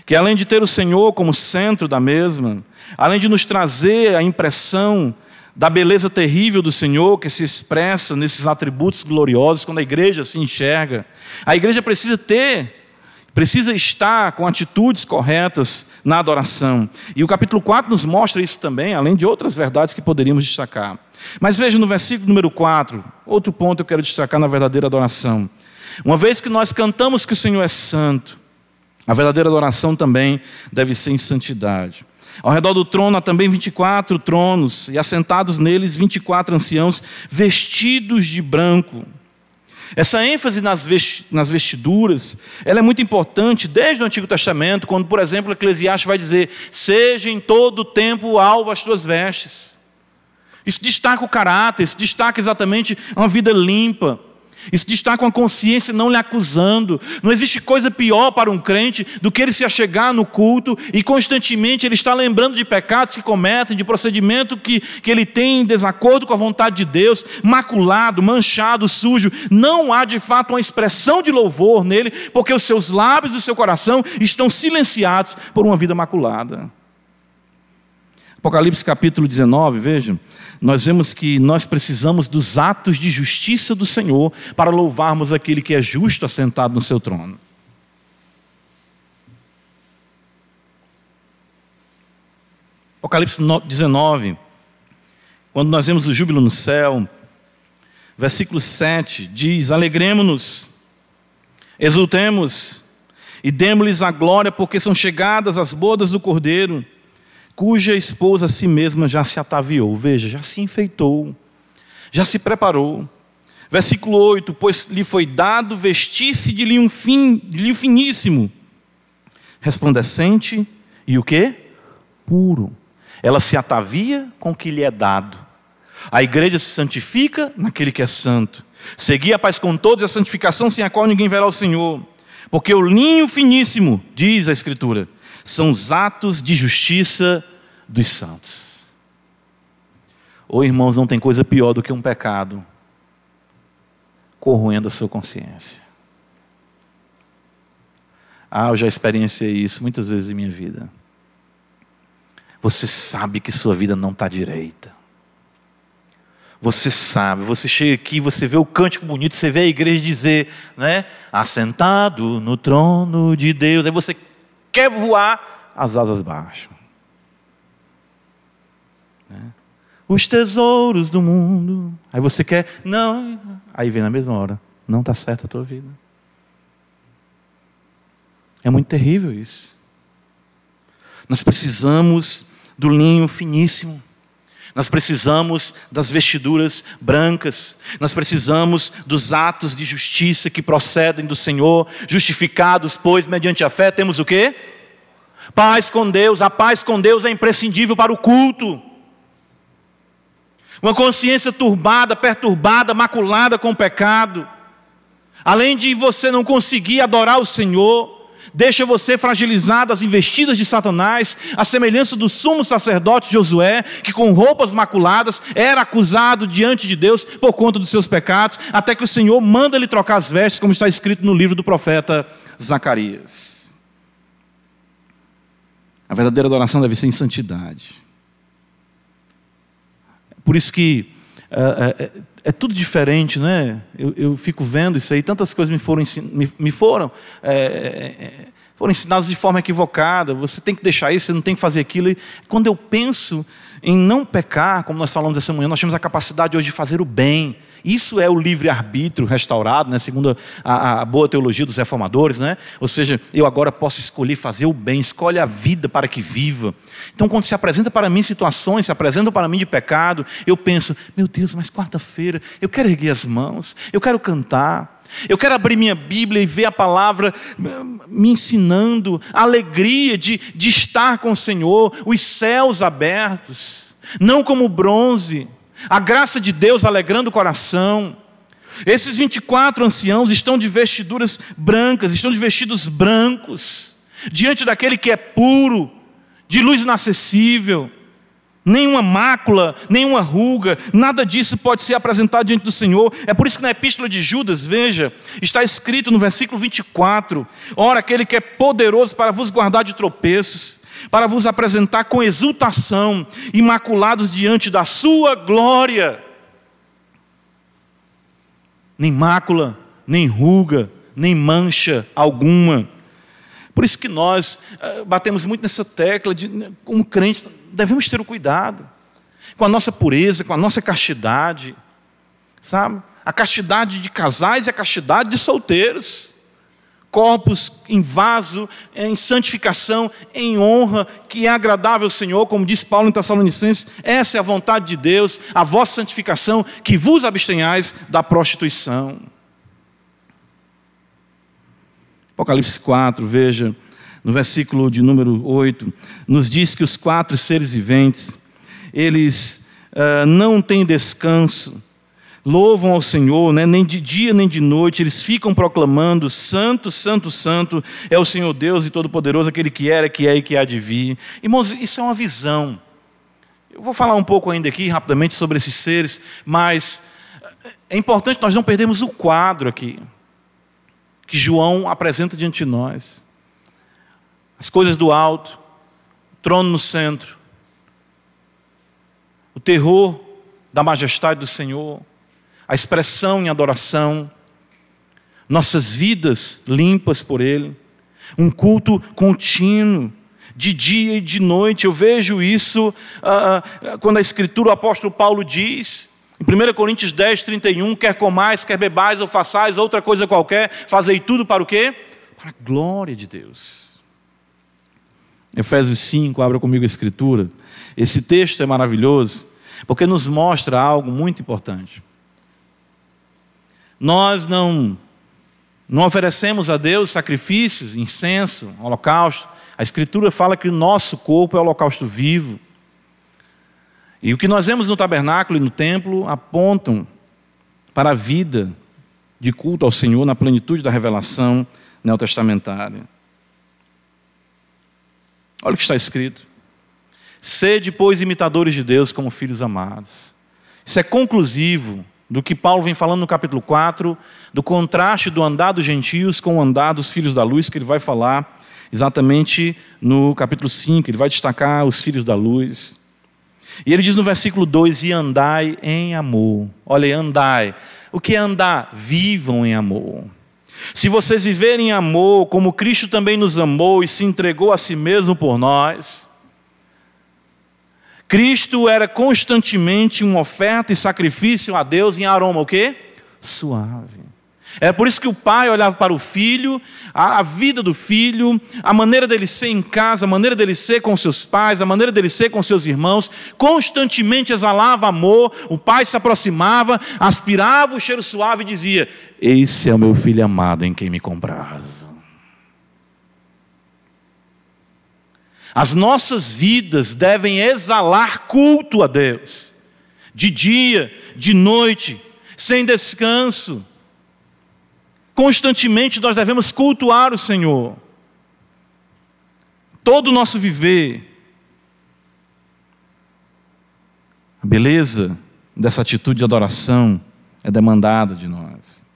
que além de ter o Senhor como centro da mesma, além de nos trazer a impressão da beleza terrível do Senhor que se expressa nesses atributos gloriosos quando a igreja se enxerga, a igreja precisa ter precisa estar com atitudes corretas na adoração. E o capítulo 4 nos mostra isso também, além de outras verdades que poderíamos destacar. Mas veja no versículo número 4, outro ponto eu quero destacar na verdadeira adoração. Uma vez que nós cantamos que o Senhor é santo, a verdadeira adoração também deve ser em santidade. Ao redor do trono há também 24 tronos, e assentados neles 24 anciãos, vestidos de branco. Essa ênfase nas vestiduras, ela é muito importante desde o Antigo Testamento, quando, por exemplo, Eclesiastes vai dizer: seja em todo o tempo alvo as tuas vestes. Isso destaca o caráter, isso destaca exatamente uma vida limpa, isso destaca uma consciência não lhe acusando. Não existe coisa pior para um crente do que ele se achegar no culto e constantemente ele está lembrando de pecados que cometem, de procedimento que, que ele tem em desacordo com a vontade de Deus, maculado, manchado, sujo. Não há de fato uma expressão de louvor nele, porque os seus lábios e o seu coração estão silenciados por uma vida maculada. Apocalipse capítulo 19, vejam nós vemos que nós precisamos dos atos de justiça do Senhor para louvarmos aquele que é justo assentado no seu trono. Apocalipse 19, quando nós vemos o júbilo no céu, versículo 7 diz: Alegremos-nos, exultemos e demos-lhes a glória, porque são chegadas as bodas do Cordeiro cuja esposa a si mesma já se ataviou, veja, já se enfeitou, já se preparou. Versículo 8: Pois lhe foi dado vestir-se de linho, fin, de linho finíssimo, resplandecente e o que? Puro. Ela se atavia com o que lhe é dado. A igreja se santifica naquele que é santo. Seguir a paz com todos e a santificação sem a qual ninguém verá o Senhor. Porque o linho finíssimo, diz a Escritura, são os atos de justiça dos santos. Ou irmãos, não tem coisa pior do que um pecado corroendo a sua consciência. Ah, eu já experienciei isso muitas vezes em minha vida. Você sabe que sua vida não está direita. Você sabe, você chega aqui, você vê o cântico bonito, você vê a igreja dizer, né? Assentado no trono de Deus. Aí você quer voar, as asas baixam. Né? Os tesouros do mundo. Aí você quer, não. Aí vem na mesma hora, não está certa a tua vida. É muito terrível isso. Nós precisamos do linho finíssimo. Nós precisamos das vestiduras brancas, nós precisamos dos atos de justiça que procedem do Senhor, justificados, pois, mediante a fé, temos o quê? Paz com Deus, a paz com Deus é imprescindível para o culto. Uma consciência turbada, perturbada, maculada com o pecado. Além de você não conseguir adorar o Senhor, deixa você fragilizado às investidas de Satanás, a semelhança do sumo sacerdote Josué, que com roupas maculadas era acusado diante de Deus por conta dos seus pecados, até que o Senhor manda ele trocar as vestes, como está escrito no livro do profeta Zacarias. A verdadeira adoração deve ser em santidade. Por isso que é, é, é tudo diferente, né? Eu, eu, fico vendo isso aí, tantas coisas me foram, me, me foram, é, é, é, foram ensinadas de forma equivocada. Você tem que deixar isso, você não tem que fazer aquilo. E quando eu penso em não pecar, como nós falamos essa manhã, nós temos a capacidade hoje de fazer o bem. Isso é o livre-arbítrio restaurado, né? segundo a, a, boa teologia dos reformadores. Né? Ou seja, eu agora posso escolher fazer o bem, escolhe a vida para que viva. Então, quando se apresenta para mim situações, se apresentam para mim de pecado, eu penso, meu Deus, mas quarta-feira, eu quero erguer as mãos, eu quero cantar. Eu quero abrir minha Bíblia e ver a palavra me ensinando a alegria de, de estar com o Senhor, os céus abertos, não como bronze, a graça de Deus alegrando o coração. Esses 24 anciãos estão de vestiduras brancas, estão de vestidos brancos, diante daquele que é puro, de luz inacessível, nenhuma mácula, nenhuma ruga, nada disso pode ser apresentado diante do Senhor. É por isso que na epístola de Judas, veja, está escrito no versículo 24: Ora, aquele que é poderoso para vos guardar de tropeços, para vos apresentar com exultação, imaculados diante da Sua glória. Nem mácula, nem ruga, nem mancha alguma. Por isso que nós uh, batemos muito nessa tecla de, né, como crentes, devemos ter o cuidado com a nossa pureza, com a nossa castidade, sabe? A castidade de casais e a castidade de solteiros corpos em vaso, em santificação, em honra, que é agradável ao Senhor, como diz Paulo em Tessalonicenses, essa é a vontade de Deus, a vossa santificação, que vos abstenhais da prostituição. Apocalipse 4, veja, no versículo de número 8, nos diz que os quatro seres viventes, eles uh, não têm descanso, louvam ao Senhor, né? nem de dia nem de noite, eles ficam proclamando: Santo, Santo, Santo é o Senhor Deus e Todo-Poderoso, aquele que era, que é e que há de vir. Irmãos, isso é uma visão. Eu vou falar um pouco ainda aqui rapidamente sobre esses seres, mas é importante nós não perdermos o quadro aqui, que João apresenta diante de nós. As coisas do alto, o trono no centro, o terror da majestade do Senhor, a expressão em adoração, nossas vidas limpas por Ele, um culto contínuo, de dia e de noite. Eu vejo isso ah, ah quando a Escritura, o apóstolo Paulo diz, em 1 Coríntios 10, 31, quer comais, quer bebais ou façais outra coisa qualquer, fazei tudo para o quê? Para a glória de Deus. Efésios 5, abra comigo a Escritura. Esse texto é maravilhoso, porque nos mostra algo muito importante. Nós não, não oferecemos a Deus sacrifícios, incenso, holocausto. A Escritura fala que o nosso corpo é holocausto vivo. E o que nós vemos no tabernáculo e no templo apontam para a vida de culto ao Senhor na plenitude da revelação neotestamentária. Olha o que está escrito. Sede, pois, imitadores de Deus como filhos amados. Isso é conclusivo do que Paulo vem falando no capítulo 4, do contraste do andar dos gentios com o andar dos filhos da luz, que ele vai falar exatamente no capítulo 5, ele vai destacar os filhos da luz. E ele diz no versículo 2: E andai em amor. Olha andai. O que é andar? Vivam em amor. Se vocês viverem em amor, como Cristo também nos amou e se entregou a si mesmo por nós, Cristo era constantemente uma oferta e sacrifício a Deus em aroma o quê? Suave. É por isso que o pai olhava para o filho, a, a, vida do filho, a maneira dele ser em casa, a maneira dele ser com seus pais, a maneira dele ser com seus irmãos, constantemente exalava amor. O pai se aproximava, aspirava o cheiro suave e dizia: Esse é o meu filho amado em quem me comprazo. As nossas vidas devem exalar culto a Deus, de dia, de noite, sem descanso. Constantemente nós devemos cultuar o Senhor. Todo o nosso viver. A beleza dessa atitude de adoração é demandada de nós.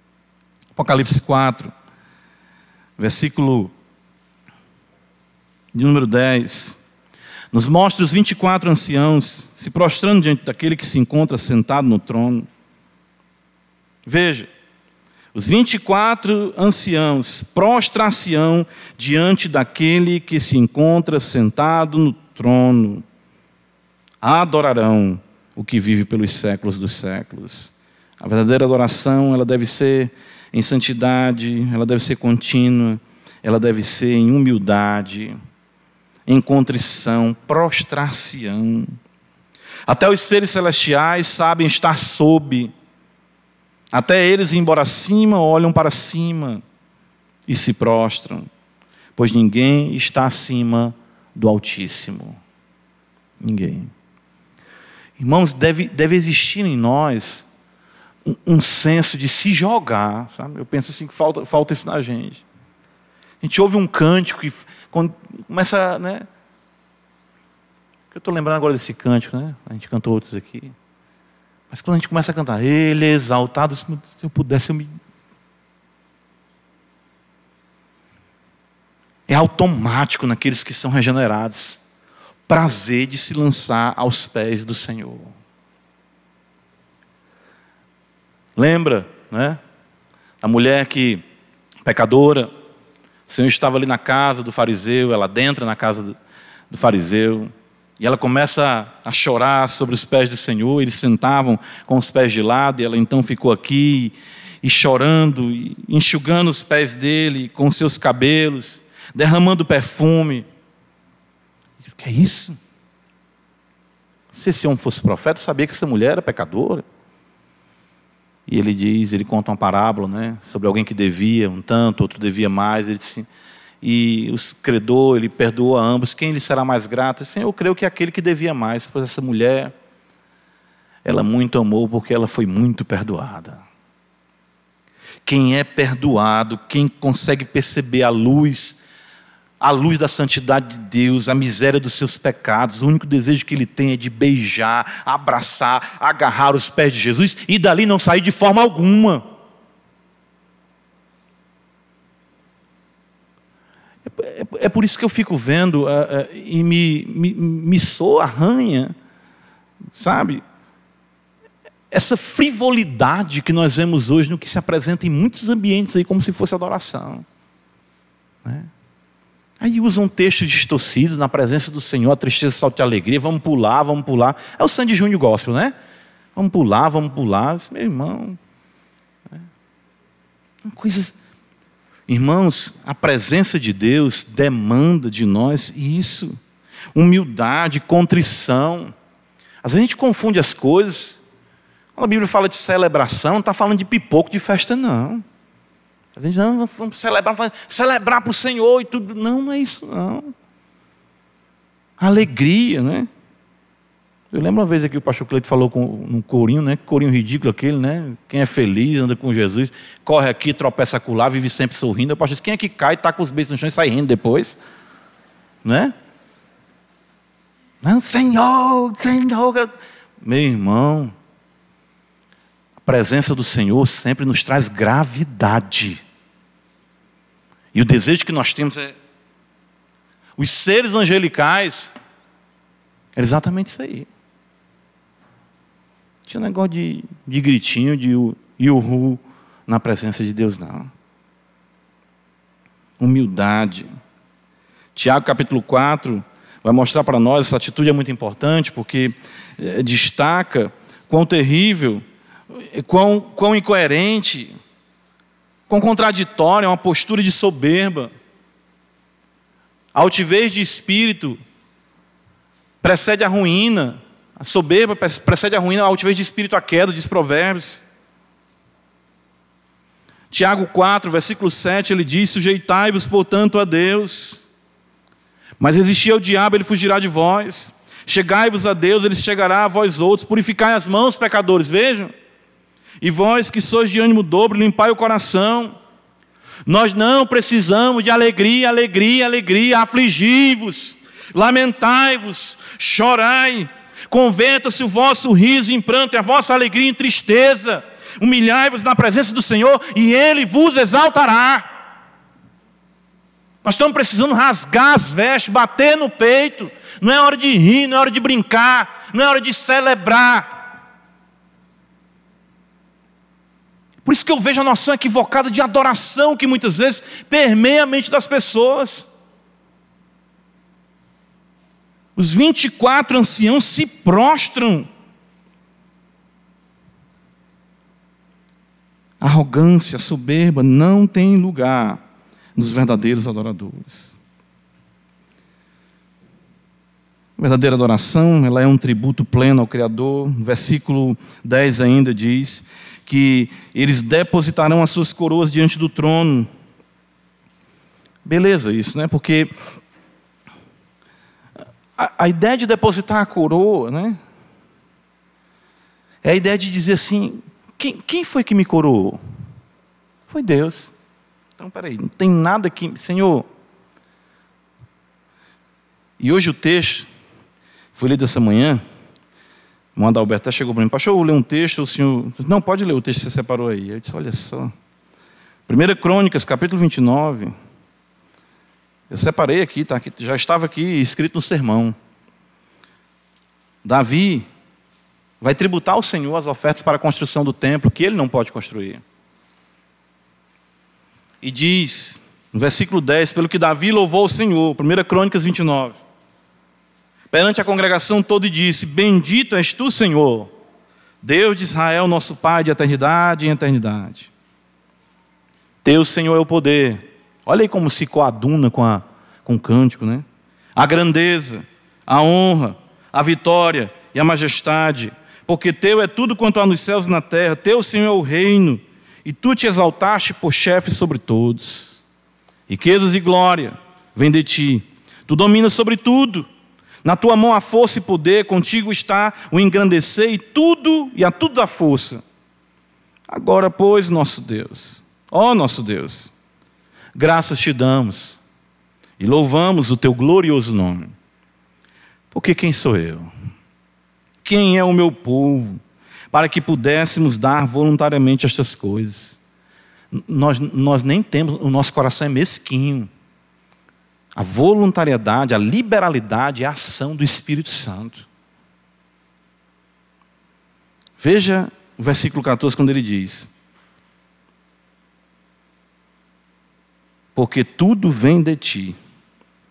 Apocalipse 4 versículo de número 10, nos mostra os 24 anciãos se prostrando diante daquele que se encontra sentado no trono. Veja, os 24 anciãos prostrar-se-ão diante daquele que se encontra sentado no trono. Adorarão o que vive pelos séculos dos séculos. A verdadeira adoração, ela deve ser em santidade, ela deve ser contínua, ela deve ser em humildade, em contrição, prostrar-se-ão. Até os seres celestiais sabem estar sob até eles, embora cima, olham para cima e se prostram, pois ninguém está acima do Altíssimo. Ninguém. Irmãos, deve, deve existir em nós um, um senso de se jogar. Sabe? Eu penso assim que falta, falta isso na gente. A gente ouve um cântico que quando começa, né? Eu estou lembrando agora desse cântico, né? A gente cantou outros aqui. Mas quando a gente começa a cantar, Ele é exaltado, se eu pudesse, eu me. É automático naqueles que são regenerados. Prazer de se lançar aos pés do Senhor. Lembra, né? A mulher que, pecadora, o Senhor estava ali na casa do fariseu, ela entra na casa do, do fariseu, e ela começa a chorar sobre os pés do Senhor. Eles sentavam com os pés de lado, e ela então ficou aqui e chorando, e enxugando os pés dele com seus cabelos, derramando perfume. O que é isso? Se esse homem fosse profeta, sabia que essa mulher era pecadora. E ele diz, ele conta uma parábola, né, sobre alguém que devia um tanto, outro devia mais. Ele disse: e os credor, ele perdoou a ambos, quem lhe será mais grato? Senhor, eu creio que é aquele que devia mais, pois essa mulher, ela muito amou porque ela foi muito perdoada. Quem é perdoado, quem consegue perceber a luz, a luz da santidade de Deus, a miséria dos seus pecados, o único desejo que ele tem é de beijar, abraçar, agarrar os pés de Jesus e dali não sair de forma alguma. É, é por isso que eu fico vendo uh, e me, me, me soa, arranha, sabe? Essa frivolidade que nós vemos hoje no que se apresenta em muitos ambientes aí como se fosse adoração. Né? Aí usam textos distorcidos na presença do Senhor, a tristeza salta de alegria, vamos pular, vamos pular. É o Sandy Júnior Gospel, né? Vamos pular, vamos pular. Meu irmão. Né? Coisas Irmãos, a presença de Deus demanda de nós isso. Humildade, contrição. Às vezes a gente confunde as coisas. Quando a Bíblia fala de celebração, não está falando de pipoco de festa, não. A gente não, vamos celebrar, celebrar para o Senhor e tudo. Não, não é isso, não. Alegria, né? Eu lembro uma vez aqui o pastor Cleito falou com um corinho, né? Corinho ridículo aquele, né? Quem é feliz, anda com Jesus, corre aqui, tropeça acolá, vive sempre sorrindo. O pastor disse, quem é que cai, está com os beijos no chão e sai rindo depois? Né? Não, Senhor, Senhor. Meu irmão, presença do Senhor sempre nos traz gravidade. E o desejo que nós temos é. Os seres angelicais, é exatamente isso aí. Tinha negócio de, de gritinho, de iuhu na presença de Deus, não. Humildade. Tiago capítulo 4 vai mostrar para nós essa atitude é muito importante, porque é, destaca quão terrível, quão, quão incoerente, quão contraditória é uma postura de soberba. A altivez de espírito precede a ruína, a soberba precede a ruína, a altivez de espírito a queda, diz Provérbios. Tiago 4, versículo 7, ele diz: Sujeitai-vos, portanto, a Deus, mas resistir ao diabo, ele fugirá de vós. Chegai-vos a Deus, ele chegará a vós outros. Purificai as mãos, pecadores, vejam. E vós que sois de ânimo dobro, limpai o coração. Nós não precisamos de alegria, alegria, alegria. Afligi-vos, lamentai-vos, chorai. Converta-se o vosso riso em pranto e a vossa alegria em tristeza. Humilhai-vos na presença do Senhor e Ele vos exaltará. Nós estamos precisando rasgar as vestes, bater no peito. Não é hora de rir, não é hora de brincar, não é hora de celebrar. Por isso que eu vejo a noção equivocada de adoração que muitas vezes permeia a mente das pessoas. Os 24 anciãos se prostram. Arrogância, soberba não tem lugar nos verdadeiros adoradores. A verdadeira adoração, ela é um tributo pleno ao Criador. No versículo 10 ainda diz que eles depositarão as suas coroas diante do trono. Beleza isso, né? Porque a, a ideia de depositar a coroa, né? É a ideia de dizer assim: quem, quem foi que me coroou? Foi Deus. Então, peraí, não tem nada que. Senhor. E hoje o texto, foi lido essa manhã, o Adalberto até chegou para mim, pastor, eu vou ler um texto, o senhor. Não, pode ler o texto que você separou aí. Eu disse, olha só. 1 Crônicas, capítulo 29. Eu separei aqui, tá, já estava aqui escrito no sermão. Davi vai tributar ao Senhor as ofertas para a construção do templo, que ele não pode construir. E diz, no versículo 10, pelo que Davi louvou o Senhor, 1 Crônicas 29, perante a congregação toda e disse: Bendito és tu, Senhor, Deus de Israel, nosso Pai de eternidade em eternidade. Teu, Senhor, é o poder Olha aí como se coaduna com, a, com o cântico, né? A grandeza, a honra, a vitória e a majestade, porque teu é tudo quanto há nos céus e na terra, teu, Senhor, é o reino, e tu te exaltaste por chefe sobre todos. Riquezas e glória vêm de ti, tu dominas sobre tudo. Na tua mão há força e poder, contigo está o engrandecer e tudo, e a tudo dá força. Agora, pois, nosso Deus, ó nosso Deus, graças te damos e louvamos o teu glorioso nome. Porque quem sou eu? Quem é o meu povo para que pudéssemos dar voluntariamente estas coisas? Nós, nós nem temos, o nosso coração é mesquinho. A voluntariedade, a liberalidade é a ação do Espírito Santo. Veja o versículo 14, quando ele diz: porque tudo vem de ti,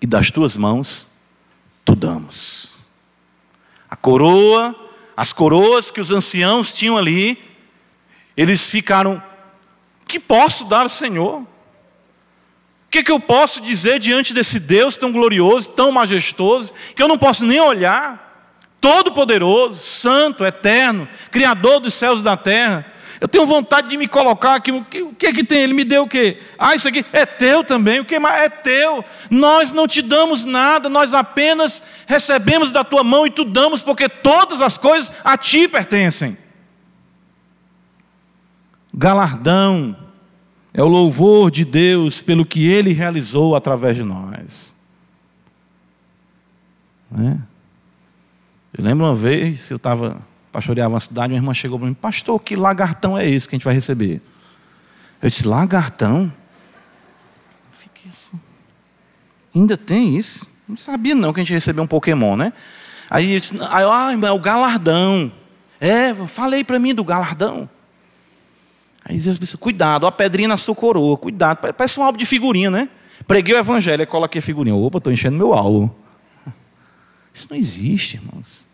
e das tuas mãos tu damos. A coroa, as coroas que os anciãos tinham ali, eles ficaram: que posso dar ao Senhor? Que, que eu posso dizer diante desse Deus tão glorioso, tão majestoso, que eu não posso nem olhar? Todo-Poderoso, Santo, Eterno, Criador dos céus e da terra. Eu tenho vontade de me colocar aqui. O que, o que é que tem? Ele me deu o quê? Ah, isso aqui é teu também. O que mais? É teu. Nós não te damos nada, nós apenas recebemos da tua mão e tu damos, porque todas as coisas a ti pertencem. Galardão é o louvor de Deus pelo que ele realizou através de nós. Né? Eu lembro uma vez, eu estava pastoreava uma cidade, uma irmã chegou para mim, pastor, que lagartão é esse que a gente vai receber? Eu disse, lagartão? Eu fiquei assim. Ainda tem isso? Não sabia não que a gente recebeu um Pokémon, né? Aí eu disse, ah, é o galardão. É, falei para mim do galardão. Aí diz as cuidado, a pedrinha na sua coroa, cuidado. Parece um álbum de figurinha, né? Preguei o evangelho, coloquei a figurinha. Opa, estou enchendo meu álbum. Isso não existe, irmãos.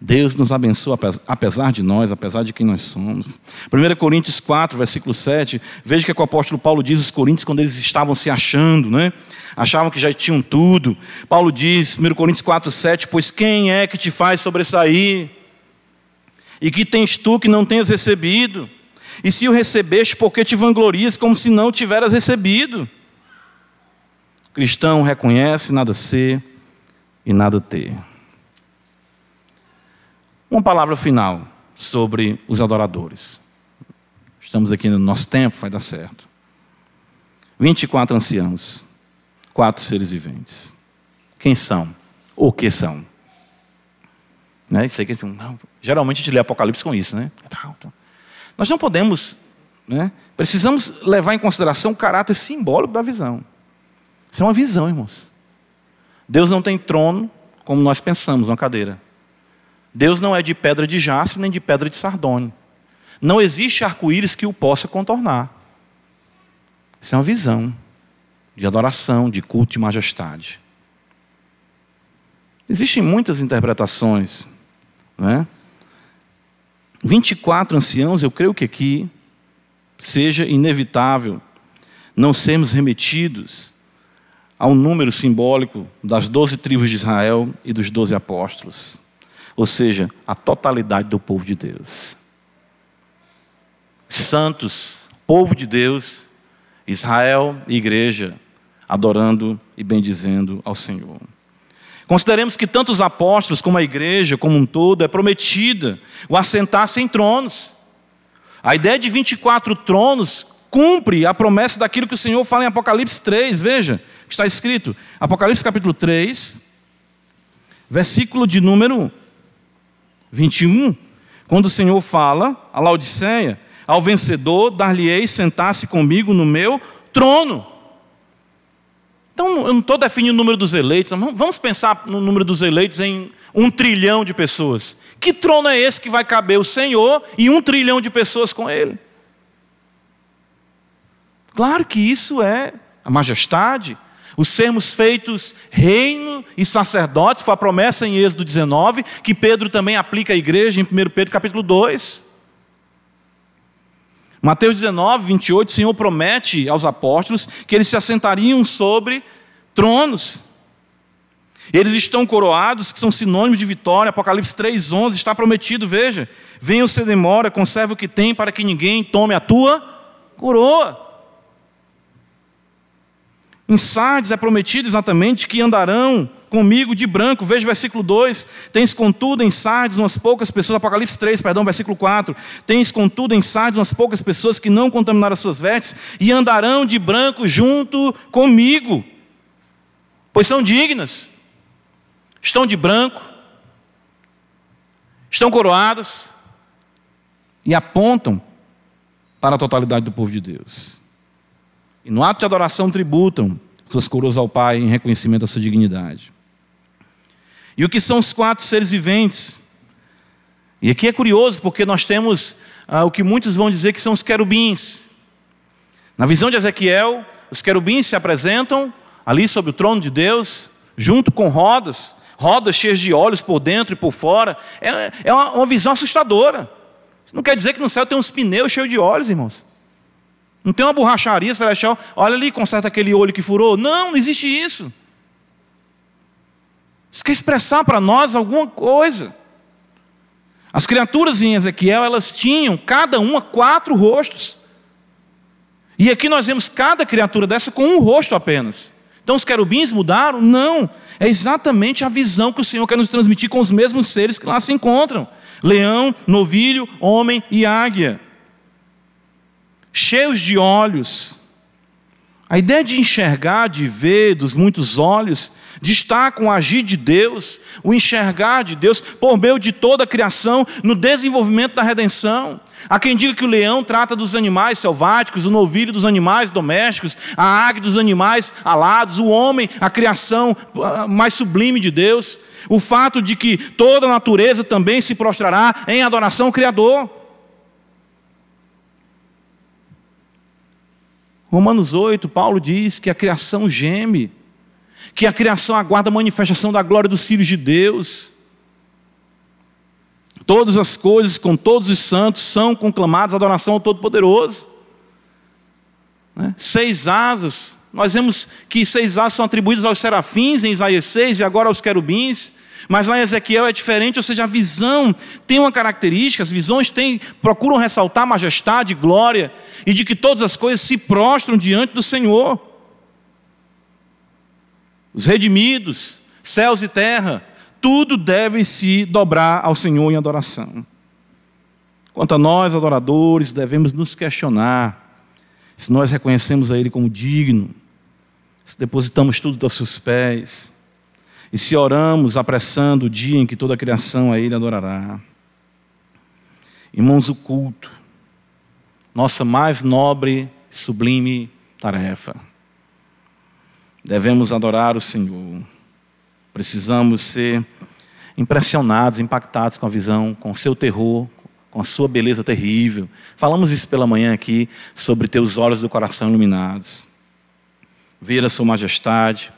Deus nos abençoa apesar de nós, apesar de quem nós somos. 1 Coríntios 4, versículo 7, veja que, é que o apóstolo Paulo diz aos Coríntios quando eles estavam se achando, né? achavam que já tinham tudo. Paulo diz, 1 Coríntios 4, 7, pois quem é que te faz sobressair? E que tens tu que não tenhas recebido? E se o recebeste, por que te vanglorias como se não tiveras recebido? O cristão reconhece nada ser e nada ter. Uma palavra final sobre os adoradores. Estamos aqui no nosso tempo, vai dar certo. 24 anciãos, quatro seres viventes. Quem são? O que são? Né? Isso aí que, não, geralmente a gente lê Apocalipse com isso, né? Nós não podemos, né? precisamos levar em consideração o caráter simbólico da visão. Isso é uma visão, irmãos. Deus não tem trono como nós pensamos, uma cadeira. Deus não é de pedra de jaspe nem de pedra de sardônio. Não existe arco-íris que o possa contornar. Isso é uma visão de adoração, de culto e majestade. Existem muitas interpretações. Né? 24 anciãos, eu creio que aqui seja inevitável não sermos remetidos ao número simbólico das doze tribos de Israel e dos doze apóstolos, ou seja, a totalidade do povo de Deus. Santos, povo de Deus, Israel e igreja, adorando e bendizendo ao Senhor. Consideremos que tanto os apóstolos como a igreja como um todo é prometida o assentar-se em tronos. A ideia de 24 tronos cumpre a promessa daquilo que o Senhor fala em Apocalipse 3, veja, está escrito, Apocalipse capítulo 3, versículo de número 21, quando o Senhor fala a Laodiceia, ao vencedor dar-lhe-ei sentar-se comigo no meu trono. Então, eu não estou definindo o número dos eleitos, vamos pensar no número dos eleitos em um trilhão de pessoas. Que trono é esse que vai caber o Senhor e um trilhão de pessoas com ele? Claro que isso é a majestade, os sermos feitos reino e sacerdotes, foi a promessa em Êxodo 19, que Pedro também aplica à igreja em 1 Pedro capítulo 2. Mateus 19, 28, o Senhor promete aos apóstolos que eles se assentariam sobre tronos. Eles estão coroados, que são sinônimos de vitória. Apocalipse 3,11 está prometido, veja. Venha você demora, conserva o que tem, para que ninguém tome a tua coroa. Em Sardes é prometido exatamente que andarão comigo de branco. Veja o versículo 2. Tens contudo em Sardes umas poucas pessoas, Apocalipse 3, perdão, versículo 4. Tens contudo em Sardes umas poucas pessoas que não contaminaram as suas vestes e andarão de branco junto comigo, pois são dignas. Estão de branco, estão coroadas e apontam para a totalidade do povo de Deus. E no ato de adoração tributam suas coroas ao Pai em reconhecimento da sua dignidade. E o que são os quatro seres viventes? E aqui é curioso, porque nós temos ah, o que muitos vão dizer que são os querubins. Na visão de Ezequiel, os querubins se apresentam ali sobre o trono de Deus, junto com rodas, rodas cheias de olhos por dentro e por fora. É, é uma, uma visão assustadora. Não quer dizer que no céu tem uns pneus cheios de olhos, irmãos. Não tem uma borracharia celestial, olha ali, conserta aquele olho que furou. Não, não existe isso. Isso quer expressar para nós alguma coisa. As criaturas em Ezequiel, elas tinham cada uma quatro rostos. E aqui nós vemos cada criatura dessa com um rosto apenas. Então os querubins mudaram? Não. É exatamente a visão que o Senhor quer nos transmitir com os mesmos seres que lá se encontram: leão, novilho, homem e águia cheios de olhos. A ideia de enxergar, de ver dos muitos olhos, de estar com o agir de Deus, o enxergar de Deus por meio de toda a criação no desenvolvimento da redenção. Há quem diga que o leão trata dos animais selváticos, o novilho dos animais domésticos, a águia dos animais alados, o homem, a criação ah, mais sublime de Deus. O fato de que toda a natureza também se prostrará em adoração ao Criador. Romanos 8, Paulo diz que a criação geme, que a criação aguarda a manifestação da glória dos filhos de Deus. Todas as coisas, com todos os santos, são conclamadas adoração ao Todo-Poderoso. Né? Seis asas, nós vemos que seis asas são atribuídas aos serafins em Isaías 6 e agora aos querubins. Mas lá em Ezequiel é diferente, ou seja, a visão tem uma característica, as visões têm, procuram ressaltar majestade, glória, e de que todas as coisas se prostram diante do Senhor. Os redimidos, céus e terra, tudo deve se dobrar ao Senhor em adoração. Quanto a nós, adoradores, devemos nos questionar se nós reconhecemos a Ele como digno, se depositamos tudo aos seus pés e se oramos apressando o dia em que toda a criação a Ele adorará. Irmãos, o culto, nossa mais nobre, sublime tarefa. devemos adorar o Senhor. Precisamos ser impressionados, impactados com a visão, com o seu terror, com a sua beleza terrível. Falamos isso pela manhã aqui, sobre teus olhos do coração iluminados. Ver a sua majestade,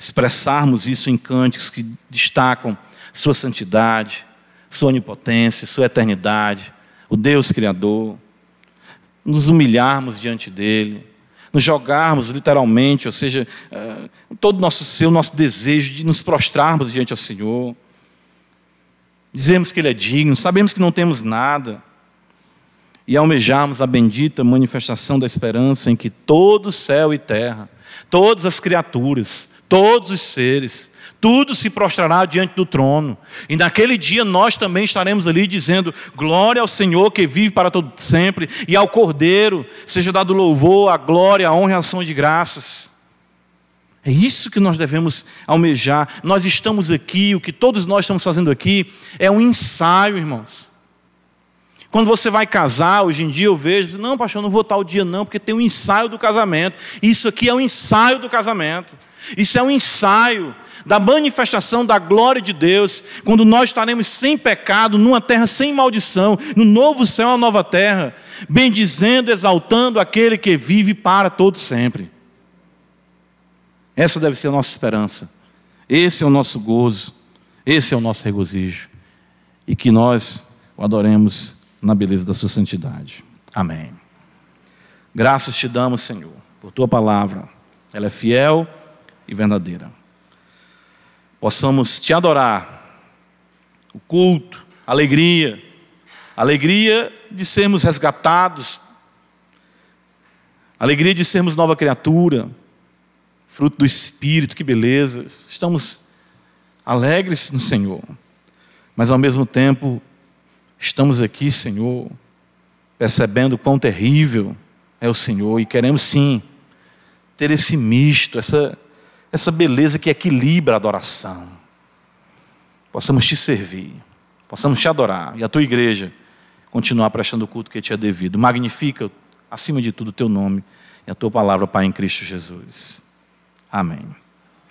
expressarmos isso em cânticos que destacam sua santidade, sua onipotência, sua eternidade, o Deus Criador. Nos humilharmos diante dele, nos jogarmos literalmente, ou seja, eh, todo o nosso ser, o nosso desejo de nos prostrarmos diante ao Senhor. Dizemos que Ele é digno, sabemos que não temos nada, e almejarmos a bendita manifestação da esperança em que todo céu e terra, todas as criaturas, todos os seres, tudo se prostrará diante do trono. E naquele dia nós também estaremos ali dizendo: Glória ao Senhor que vive para todo sempre, e ao Cordeiro seja dado louvor, a glória, a honra e a ação de graças. É isso que nós devemos almejar. Nós estamos aqui, o que todos nós estamos fazendo aqui é um ensaio, irmãos. Quando você vai casar, hoje em dia eu vejo, não, pastor, não vou tal dia não, porque tem um ensaio do casamento. Isso aqui é um ensaio do casamento. Isso é um ensaio da manifestação da glória de Deus, quando nós estaremos sem pecado, numa terra sem maldição, no novo céu, uma nova terra, bendizendo, exaltando aquele que vive para todo sempre. Essa deve ser a nossa esperança. Esse é o nosso gozo. Esse é o nosso regozijo. E que nós o adoremos na beleza da sua santidade. Amém. Graças te damos, Senhor, por tua palavra. Ela é fiel e verdadeira. Possamos te adorar. O culto, a alegria, a alegria de sermos resgatados, a alegria de sermos nova criatura, fruto do Espírito, que beleza. Estamos alegres no Senhor, mas ao mesmo tempo estamos aqui, Senhor, percebendo quão terrível é o Senhor e queremos sim ter esse misto, essa, essa beleza que equilibra a adoração. Possamos te servir, possamos te adorar e a tua igreja continuar prestando o culto que te é devido. Magnifica, acima de tudo, o teu nome e a tua palavra, Pai, em Cristo Jesus. Amém.